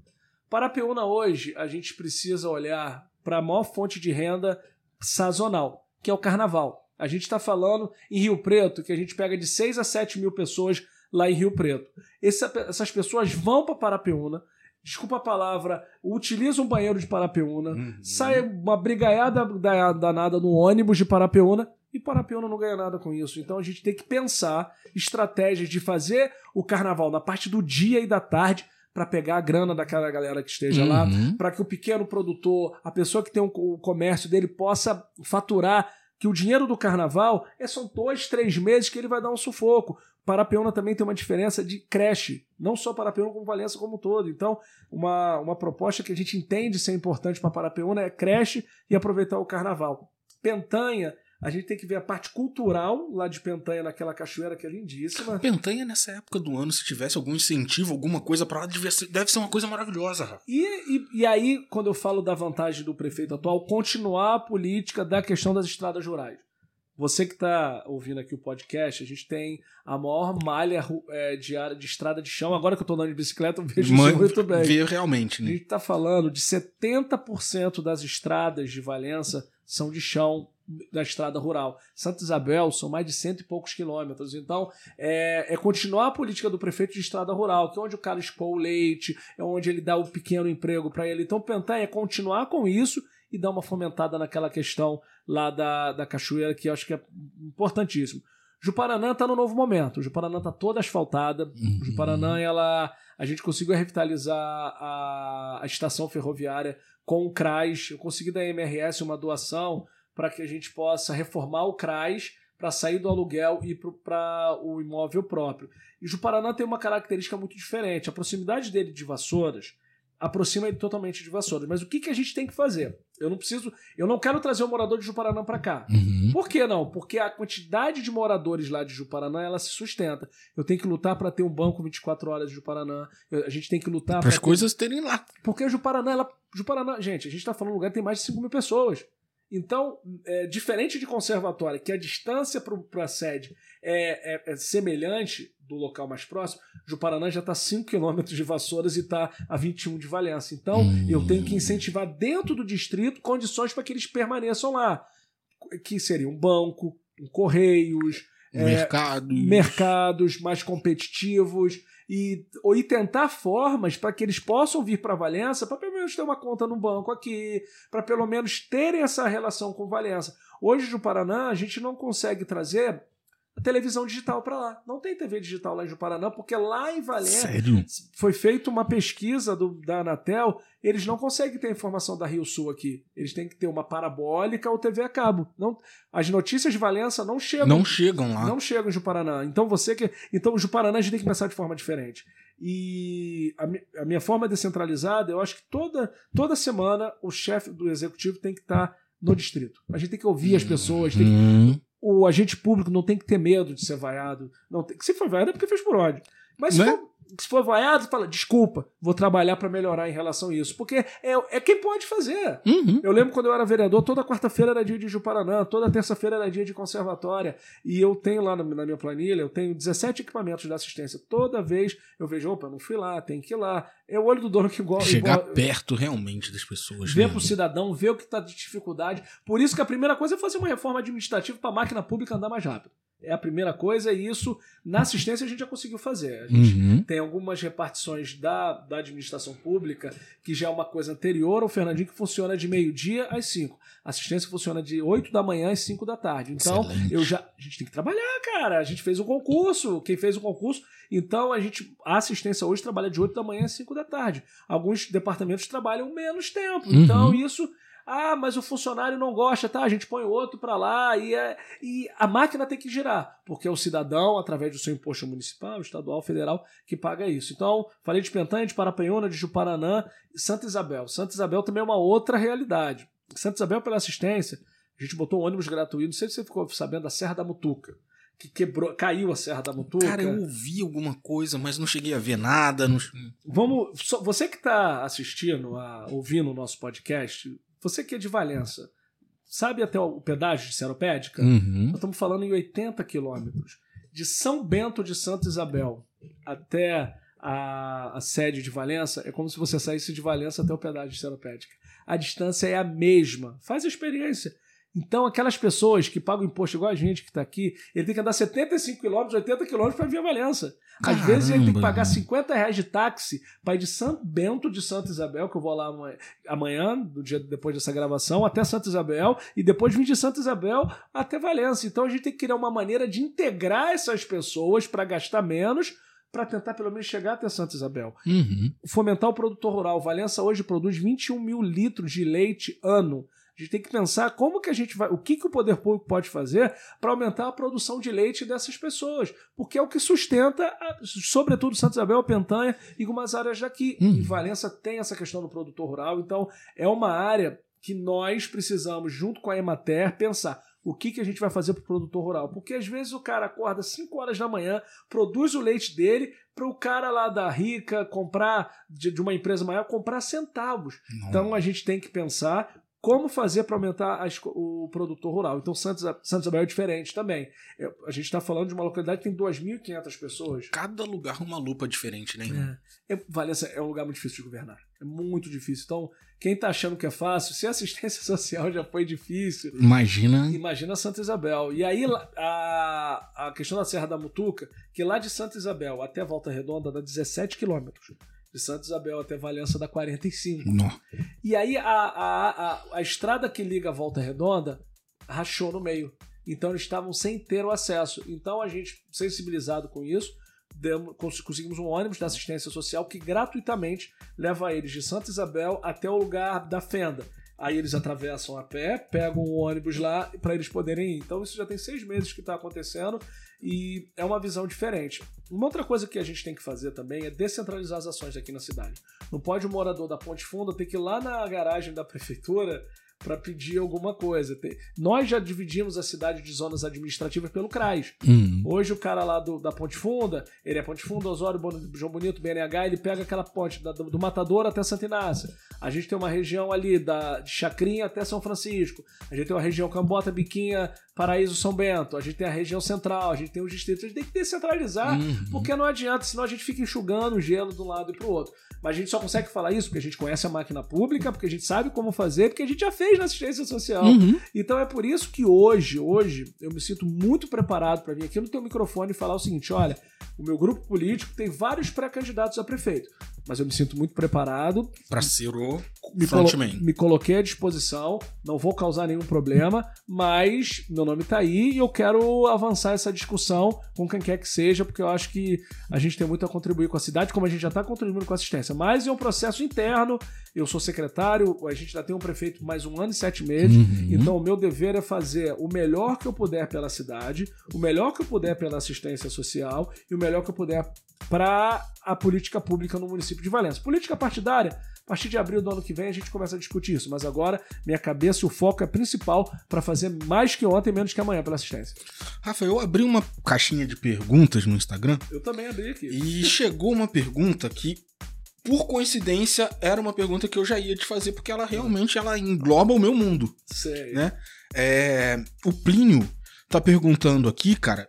Parapeúna hoje, a gente precisa olhar para a maior fonte de renda sazonal, que é o carnaval. A gente está falando em Rio Preto, que a gente pega de 6 a 7 mil pessoas lá em Rio Preto. Essa- essas pessoas vão para Parapeúna, desculpa a palavra, utilizam um banheiro de Parapeúna, Uhum. sai uma brigaiada da- danada no ônibus de Parapeúna e Parapeúna não ganha nada com isso. Então a gente tem que pensar estratégias de fazer o carnaval na parte do dia e da tarde para pegar a grana daquela galera que esteja lá, Uhum. para que o pequeno produtor, a pessoa que tem um- o comércio dele possa faturar que o dinheiro do carnaval é são dois, três meses que ele vai dar um sufoco. Parapeúna também tem uma diferença de creche, não só Parapeúna como Valença como um todo. Então, uma, uma proposta que a gente entende ser importante para Parapeúna é creche e aproveitar o carnaval. Pentanha, a gente tem que ver a parte cultural lá de Pentanha, naquela cachoeira que é lindíssima. Pentanha nessa época do ano, se tivesse algum incentivo, alguma coisa pra lá, deve ser uma coisa maravilhosa, Rafa. E, e, e aí, quando eu falo da vantagem do prefeito atual, continuar a política da questão das estradas rurais. Você que está ouvindo aqui o podcast, a gente tem a maior malha é, de área de estrada de chão. Agora que eu estou andando de bicicleta, eu vejo isso muito bem. Ver realmente, A né? gente está falando de 70% das estradas de Valença são de chão da estrada rural. Santa Isabel são mais de cento e poucos quilômetros. Então, é, é continuar a política do prefeito de estrada rural, que é onde o cara expõe o leite, é onde ele dá o pequeno emprego para ele. Então, Pentanha é continuar com isso e dar uma fomentada naquela questão lá da, da cachoeira, que eu acho que é importantíssimo. Juparanã está no novo momento. Juparanã está toda asfaltada. Uhum. Juparanã, ela, a gente conseguiu revitalizar a, a estação ferroviária com o CRAS. Eu consegui da MRS uma doação para que a gente possa reformar o CRAS para sair do aluguel e para o imóvel próprio. E Juparanã tem uma característica muito diferente. A proximidade dele de Vassouras aproxima ele totalmente de Vassouras. Mas o que, que a gente tem que fazer? Eu não preciso, eu não quero trazer o morador de Juparanã para cá. Uhum. Por que não? Porque a quantidade de moradores lá de Juparanã ela se sustenta. Eu tenho que lutar para ter um banco 24 horas de Juparanã. Eu- a gente tem que lutar Para as ter- coisas terem lá. Porque Juparanã, ela... Juparanã, gente, a gente está falando de um lugar que tem mais de 5 mil pessoas. Então, é, diferente de conservatório, que a distância para a sede é, é- é semelhante do local mais próximo, Juparanã já está a 5 quilômetros de Vassouras e está a 21 de Valença. Então, Hum. eu tenho que incentivar dentro do distrito condições para que eles permaneçam lá. Que seria um banco, um correios, é, mercado. mercados mais competitivos e, ou, e tentar formas para que eles possam vir para Valença para pelo menos ter uma conta no banco aqui, para pelo menos terem essa relação com Valença. Hoje no Paraná a gente não consegue trazer televisão digital para lá. Não tem TV digital lá em Paraná porque lá em Valença Sério? foi feita uma pesquisa do, da Anatel, eles não conseguem ter informação da Rio Sul aqui. Eles têm que ter uma parabólica ou TV a cabo. Não, as notícias de Valença não chegam Não chegam lá. não chegam em Juparaná. Então você que. Então, o Juparaná a gente tem que pensar de forma diferente. E a, a minha forma descentralizada, eu acho que toda, toda semana o chefe do executivo tem que estar no distrito. A gente tem que ouvir as pessoas. tem que- Hum. O agente público não tem que ter medo de ser vaiado. Não tem, se foi vaiado é porque fez por ódio. Mas se, Né? for, se for vaiado, fala, desculpa, vou trabalhar para melhorar em relação a isso. Porque é, é quem pode fazer. Uhum. Eu lembro quando eu era vereador, toda quarta-feira era dia de Juparanã, toda terça-feira era dia de conservatória. E eu tenho lá na, na minha planilha, eu tenho 17 equipamentos de assistência. Toda vez eu vejo, opa, não fui lá, tem que ir lá. É o olho do dono que igual. Chegar igual, perto realmente das pessoas. Ver né? pro cidadão, ver o que está de dificuldade. Por isso que a primeira coisa é fazer uma reforma administrativa para a máquina pública andar mais rápido. É a primeira coisa, e isso na assistência a gente já conseguiu fazer. A gente Uhum. tem algumas repartições da, da administração pública, que já é uma coisa anterior ao Fernandinho, que funciona de meio-dia às 5. A assistência funciona de 8 da manhã às 5 da tarde. Então, Excelente. eu já. A gente tem que trabalhar, cara. A gente fez um concurso. Quem fez o concurso. Então, a gente. A assistência hoje trabalha de 8 da manhã às 5 da tarde. Alguns departamentos trabalham menos tempo. Uhum. Então, isso. Ah, mas o funcionário não gosta, tá? A gente põe outro para lá e, é, e a máquina tem que girar, porque é o cidadão, através do seu imposto municipal, estadual, federal, que paga isso. Então, falei de Pentanha, de Parapanhona, de Juparanã e Santa Isabel. Santa Isabel também é uma outra realidade. Santa Isabel, pela assistência, a gente botou um ônibus gratuito, não sei se você ficou sabendo, da Serra da Mutuca, que quebrou, caiu a Serra da Mutuca. Cara, eu ouvi alguma coisa, mas não cheguei a ver nada. Não... Vamos, só- você que está assistindo, a, ouvindo o nosso podcast, você que é de Valença, sabe até o pedágio de Seropédica? Uhum. Nós estamos falando em 80 quilômetros. De São Bento de Santa Isabel até a, a sede de Valença, é como se você saísse de Valença até o pedágio de Seropédica. A distância é a mesma. Faz a experiência. Então, aquelas pessoas que pagam imposto igual a gente que está aqui, ele tem que andar 75 quilômetros, 80 quilômetros para vir a Valença. Às Caramba. vezes ele tem que pagar 50 reais de táxi para ir de São Bento de Santa Isabel, que eu vou lá amanhã, no dia depois dessa gravação, até Santa Isabel, e depois vir de Santa Isabel até Valença. Então a gente tem que criar uma maneira de integrar essas pessoas para gastar menos, para tentar pelo menos chegar até Santa Isabel. Uhum. Fomentar o produtor rural. Valença hoje produz 21 mil litros de leite ano. A gente tem que pensar como que a gente vai, o que, que o poder público pode fazer para aumentar a produção de leite dessas pessoas, porque é o que sustenta, a- sobretudo Santa Isabel, Pentanha e algumas áreas daqui. Hum. E Valença tem essa questão do produtor rural, então é uma área que nós precisamos, junto com a Emater, pensar o que, que a gente vai fazer para o produtor rural. Porque às vezes o cara acorda 5 horas da manhã, produz o leite dele para o cara lá da Rica comprar, de, de uma empresa maior, comprar centavos. Então a gente tem que pensar como fazer para aumentar o produtor rural. Então Santos, Santos Isabel é diferente também. É, a gente está falando de uma localidade que tem 2.500 pessoas. Cada lugar uma lupa diferente, né? É, Valença é um lugar muito difícil de governar. É muito difícil. Então, quem está achando que é fácil, se a assistência social já foi difícil, Imagina. Imagina Santa Isabel. E aí a, a questão da Serra da Mutuca, que lá de Santa Isabel até Volta Redonda dá 17 quilômetros. De Santa Isabel até Valença dá 45. Nó. E aí a, a, a, a estrada que liga a Volta Redonda rachou no meio. Então eles estavam sem ter o acesso. Então a gente, sensibilizado com isso, demos- cons- conseguimos um ônibus da assistência social que gratuitamente leva eles de Santa Isabel até o lugar da fenda. Aí eles atravessam a pé, pegam o ônibus lá para eles poderem ir. Então isso já tem seis meses que está acontecendo e é uma visão diferente. Uma outra coisa que a gente tem que fazer também é descentralizar as ações aqui na cidade. Não pode o morador da Ponte Funda ter que ir lá na garagem da prefeitura para pedir alguma coisa. Nós já dividimos a cidade de zonas administrativas pelo CRAS. Uhum. Hoje o cara lá do- da Ponte Funda, ele é Ponte Funda, Osório, João Bonito, BNH, ele pega aquela ponte da- do, do Matador até Santa Inácia. A gente tem uma região ali da, de Chacrinha até São Francisco. A gente tem uma região Cambota, Biquinha, Paraíso, São Bento. A gente tem a região central, a gente tem os distritos. A gente tem que descentralizar, Uhum. porque não adianta, senão a gente fica enxugando o gelo de um lado e pro outro. Mas a gente só consegue falar isso porque a gente conhece a máquina pública, porque a gente sabe como fazer, porque a gente já fez na assistência social. Uhum. Então é por isso que hoje, hoje, eu me sinto muito preparado para vir aqui no teu microfone e falar o seguinte: olha, o meu grupo político tem vários pré-candidatos a prefeito, mas eu me sinto muito preparado, Pra ser o me, colo- me coloquei à disposição, não vou causar nenhum problema, mas meu nome tá aí e eu quero avançar essa discussão com quem quer que seja, porque eu acho que a gente tem muito a contribuir com a cidade, como a gente já está contribuindo com a assistência. Mas é um processo interno, eu sou secretário, a gente já tem um prefeito mais um ano e sete meses, Uhum. então o meu dever é fazer o melhor que eu puder pela cidade, o melhor que eu puder pela assistência social e o melhor que eu puder para a política pública no município de Valença. Política partidária, partir de abril do ano que vem a gente começa a discutir isso. Mas agora, minha cabeça e o foco é principal para fazer mais que ontem, menos que amanhã pela assistência. Rafa, eu abri uma caixinha de perguntas no Instagram. Eu também abri aqui. E chegou uma pergunta que, por coincidência, era uma pergunta que eu já ia te fazer, porque ela realmente ela engloba o meu mundo. Sei. Né? É, o Plínio tá perguntando aqui, cara,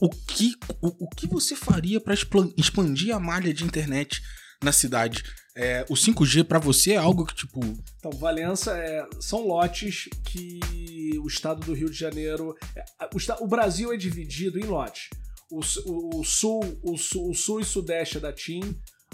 o que, o, o que você faria para expandir a malha de internet na cidade? É, o 5G para você é algo que, tipo. Então, Valença é, são lotes que o estado do Rio de Janeiro. É, o, o, Brasil é dividido em lotes. O, o, o sul, o, sul, o sul e sudeste é da TIM,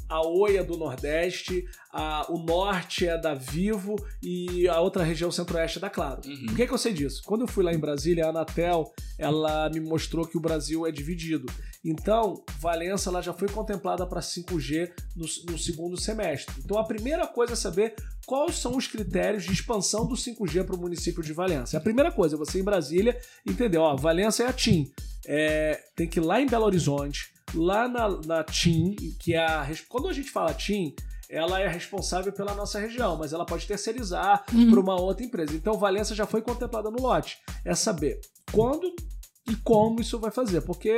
a Oi é do Nordeste, a, o Norte é da Vivo e a outra região Centro-Oeste é da Claro. Uhum. Por que, que eu sei disso? Quando eu fui lá em Brasília, a Anatel, ela me mostrou que o Brasil é dividido. Então, Valença ela já foi contemplada para 5G no, no segundo semestre. Então, a primeira coisa é saber quais são os critérios de expansão do 5G para o município de Valença. É a primeira coisa, você em Brasília entender, ó, Valença é a TIM. É, tem que ir lá em Belo Horizonte, lá na, na TIM, que é a. Quando a gente fala TIM, ela é responsável pela nossa região, mas ela pode terceirizar uhum. para uma outra empresa. Então, Valença já foi contemplada no lote. É saber quando e como isso vai fazer, porque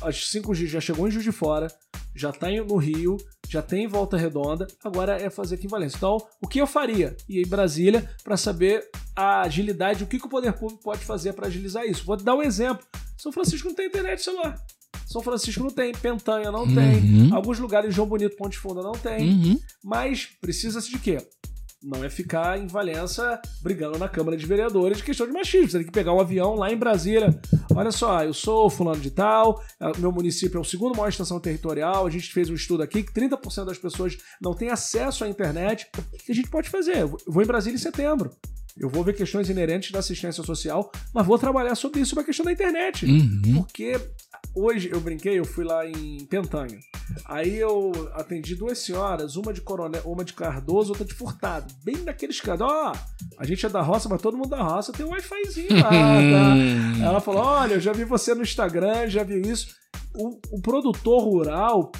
as 5G já chegou em Juiz de Fora, já está no Rio, já tem em Volta Redonda, agora é fazer aqui em Valência. Então, o que eu faria? Ir em Brasília para saber a agilidade, o que, que o poder público pode fazer para agilizar isso. Vou dar um exemplo. São Francisco não tem internet celular. São Francisco não tem, Pentanha não uhum. tem, alguns lugares, João Bonito, Ponte Funda não tem, uhum. mas precisa-se de quê? Não é ficar em Valença brigando na Câmara de Vereadores de questão de machismo. Você tem que pegar um avião lá em Brasília. Olha só, eu sou fulano de tal, é, meu município é o segundo maior extensão territorial. A gente fez um estudo aqui que 30% das pessoas não têm acesso à internet. O que a gente pode fazer? Eu vou em Brasília em setembro. Eu vou ver questões inerentes da assistência social, mas vou trabalhar sobre isso, sobre a questão da internet. Uhum. Porque hoje eu brinquei, eu fui lá em Pentanha. Aí eu atendi duas senhoras, uma de Coronel, uma de Cardoso, outra de Furtado. Bem naqueles casos. Ó, a gente é da roça, mas todo mundo da roça tem um Wi-Fizinho lá, tá? Ela falou: olha, eu já vi você no Instagram, já viu isso. O, o produtor rural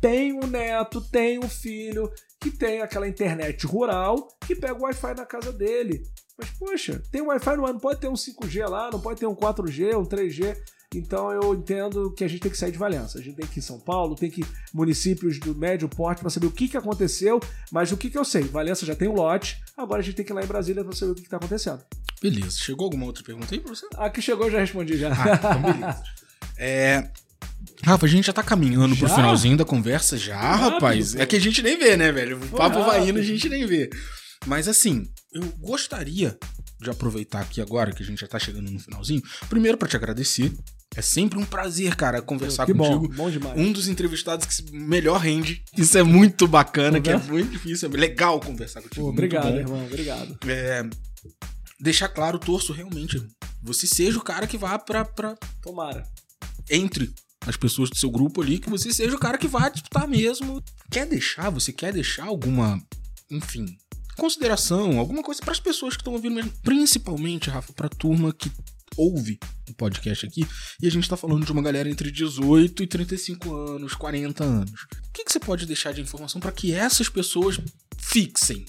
tem um neto, tem um filho que tem aquela internet rural que pega o Wi-Fi na casa dele. Mas, poxa, tem Wi-Fi no ar, não pode ter um 5G lá, não pode ter um 4G, um 3G. Então eu entendo que a gente tem que sair de Valença. A gente tem que ir em São Paulo, tem que ir municípios do médio porte para saber o que, que aconteceu. Mas o que, que eu sei? Valença já tem um lote, agora a gente tem que ir lá em Brasília para saber o que, está acontecendo. Beleza. Chegou alguma outra pergunta aí para você? A que chegou eu já respondi já. Ah, então beleza. é, Rafa, a gente já tá caminhando já? pro finalzinho da conversa já, Rápido, rapaz. É que a gente nem vê, né, velho? O papo vai indo, a gente nem vê. Mas assim, eu gostaria de aproveitar aqui agora que a gente já tá chegando no finalzinho. Primeiro para te agradecer. É sempre um prazer, cara, conversar que contigo. Bom, bom demais. Um dos entrevistados que melhor rende. Isso é muito bacana, que é muito difícil. É legal conversar contigo. Pô, obrigado, irmão. Obrigado. É, deixar claro, torço realmente. Você seja o cara que vá pra. pra... Tomara. Entre as pessoas do seu grupo ali, que você seja o cara que vai disputar mesmo. Quer deixar? Você quer deixar alguma. Enfim, consideração, alguma coisa para as pessoas que estão ouvindo mesmo. Principalmente, Rafa, para a turma que ouve o podcast aqui. E a gente tá falando de uma galera entre 18 e 35 anos, 40 anos. O que, que você pode deixar de informação para que essas pessoas fixem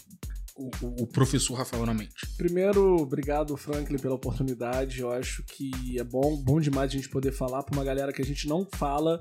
o, o, professor Rafael na mente? Primeiro, obrigado, Franklin, pela oportunidade. Eu acho que é bom, bom demais a gente poder falar para uma galera que a gente não fala.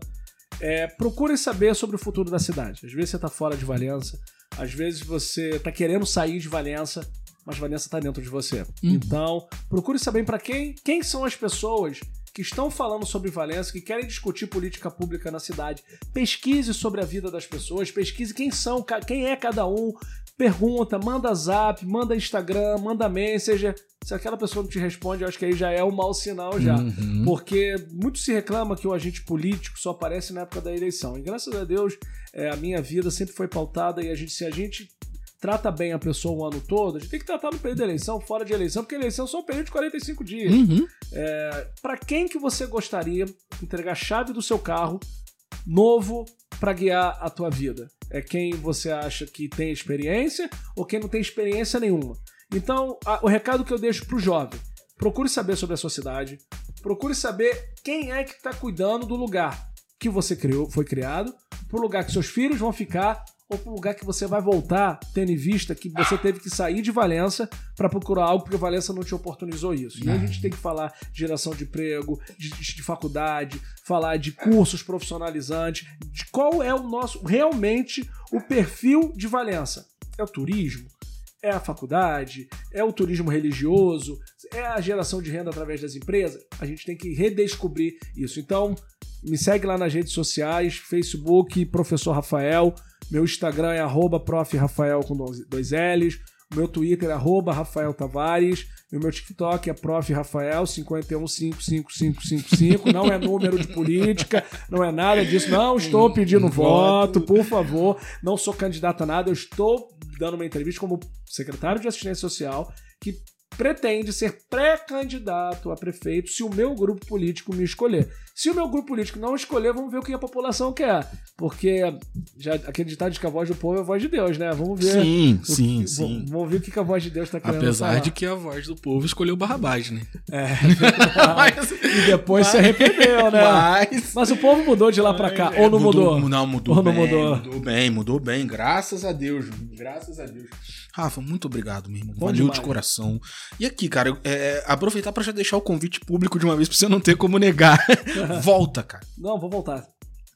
É, procure saber sobre o futuro da cidade. Às vezes você tá fora de Valença, às vezes você tá querendo sair de Valença, mas Valença tá dentro de você. Uhum. Então, procure saber para quem, quem são as pessoas que estão falando sobre Valença, que querem discutir política pública na cidade. Pesquise sobre a vida das pessoas, pesquise quem são, quem é cada um, pergunta, manda zap, manda Instagram, manda Messenger. Se aquela pessoa não te responde, eu acho que aí já é um mau sinal já. Uhum. Porque muito se reclama que o agente político só aparece na época da eleição. E graças a Deus, é, a minha vida sempre foi pautada e a gente, se a gente trata bem a pessoa o ano todo, a gente tem que tratar no período de eleição, fora de eleição, porque eleição é só um período de 45 dias. Uhum. É, para quem que você gostaria de entregar a chave do seu carro novo para guiar a tua vida? É quem você acha que tem experiência ou quem não tem experiência nenhuma? Então, a, o recado que eu deixo pro jovem, procure saber sobre a sua cidade, procure saber quem é que está cuidando do lugar que você criou, foi criado, pro lugar que seus filhos vão ficar ou para um lugar que você vai voltar, tendo em vista que você teve que sair de Valença para procurar algo porque Valença não te oportunizou isso. E aí a gente tem que falar de geração de emprego, de, de faculdade, falar de cursos profissionalizantes, de qual é o nosso realmente o perfil de Valença. É o turismo? É a faculdade? É o turismo religioso? É a geração de renda através das empresas? A gente tem que redescobrir isso. Então, me segue lá nas redes sociais, Facebook, Professor Rafael. Meu Instagram é arroba Rafael com dois L's. Meu Twitter é arroba Rafael Tavares. E o meu TikTok é prof. Rafael 515555. Não é número de política, não é nada disso. Não estou pedindo voto, por favor. Não sou candidato a nada. Eu estou dando uma entrevista como secretário de assistência social que pretende ser pré-candidato a prefeito se o meu grupo político me escolher. Se o meu grupo político não escolher, vamos ver o que a população quer. Porque já acreditar de que a voz do povo é a voz de Deus, né? Vamos ver. Sim, o, sim, sim. Vamos ver o que a voz de Deus está querendo Apesar falar. de que a voz do povo escolheu Barrabás, né? É. mas, e depois mas, se arrependeu, né? Mas, mas o povo mudou de lá para cá. É, ou não mudou? mudou? Não, mudou ou não bem, mudou? Mudou bem, mudou bem. Graças a Deus. Graças a Deus. Rafa, muito obrigado, meu irmão. Bom Valeu demais. de coração. E aqui, cara, é, aproveitar para já deixar o convite público de uma vez pra você não ter como negar. Volta, cara. Não, vou voltar.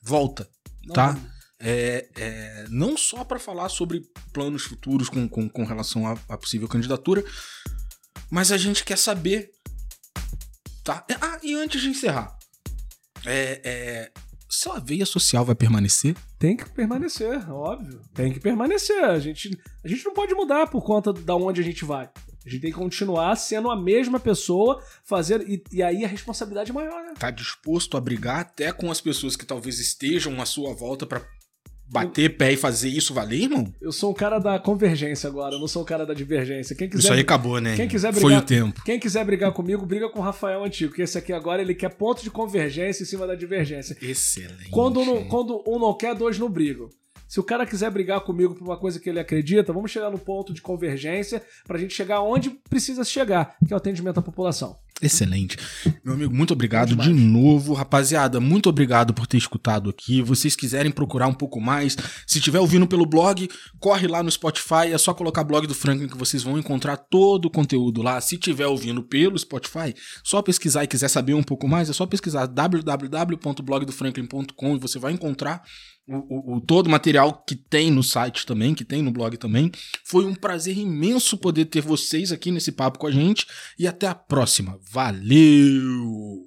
Volta, não, tá? Não. É, é, não só para falar sobre planos futuros com, com, com relação à possível candidatura, mas a gente quer saber. Tá? Ah, e antes de encerrar, é, é, sua veia social vai permanecer? Tem que permanecer, óbvio. Tem que permanecer. A gente, a gente não pode mudar por conta da onde a gente vai. A gente tem que continuar sendo a mesma pessoa, fazer. E, e, aí a responsabilidade é maior, né? Tá disposto a brigar até com as pessoas que talvez estejam à sua volta para bater eu, pé e fazer isso valer, irmão? Eu sou o cara da convergência agora, eu não sou o cara da divergência. Quem quiser, isso aí acabou, né? Quem quiser brigar, Foi o tempo. Quem quiser brigar comigo, briga com o Rafael Antigo, que esse aqui agora ele quer ponto de convergência em cima da divergência. Excelente. Quando, um, quando um não quer, dois não brigam. Se o cara quiser brigar comigo por uma coisa que ele acredita, vamos chegar no ponto de convergência para a gente chegar onde precisa chegar, que é o atendimento à população. Excelente. Meu amigo, muito obrigado de novo. Rapaziada, muito obrigado por ter escutado aqui. Vocês quiserem procurar um pouco mais, se estiver ouvindo pelo blog, corre lá no Spotify, é só colocar blog do Franklin que vocês vão encontrar todo o conteúdo lá. Se estiver ouvindo pelo Spotify, só pesquisar e quiser saber um pouco mais, é só pesquisar www.blogdofranklin.com e você vai encontrar o, o, todo o material que tem no site também, que tem no blog também. Foi um prazer imenso poder ter vocês aqui nesse papo com a gente e até a próxima. Valeu!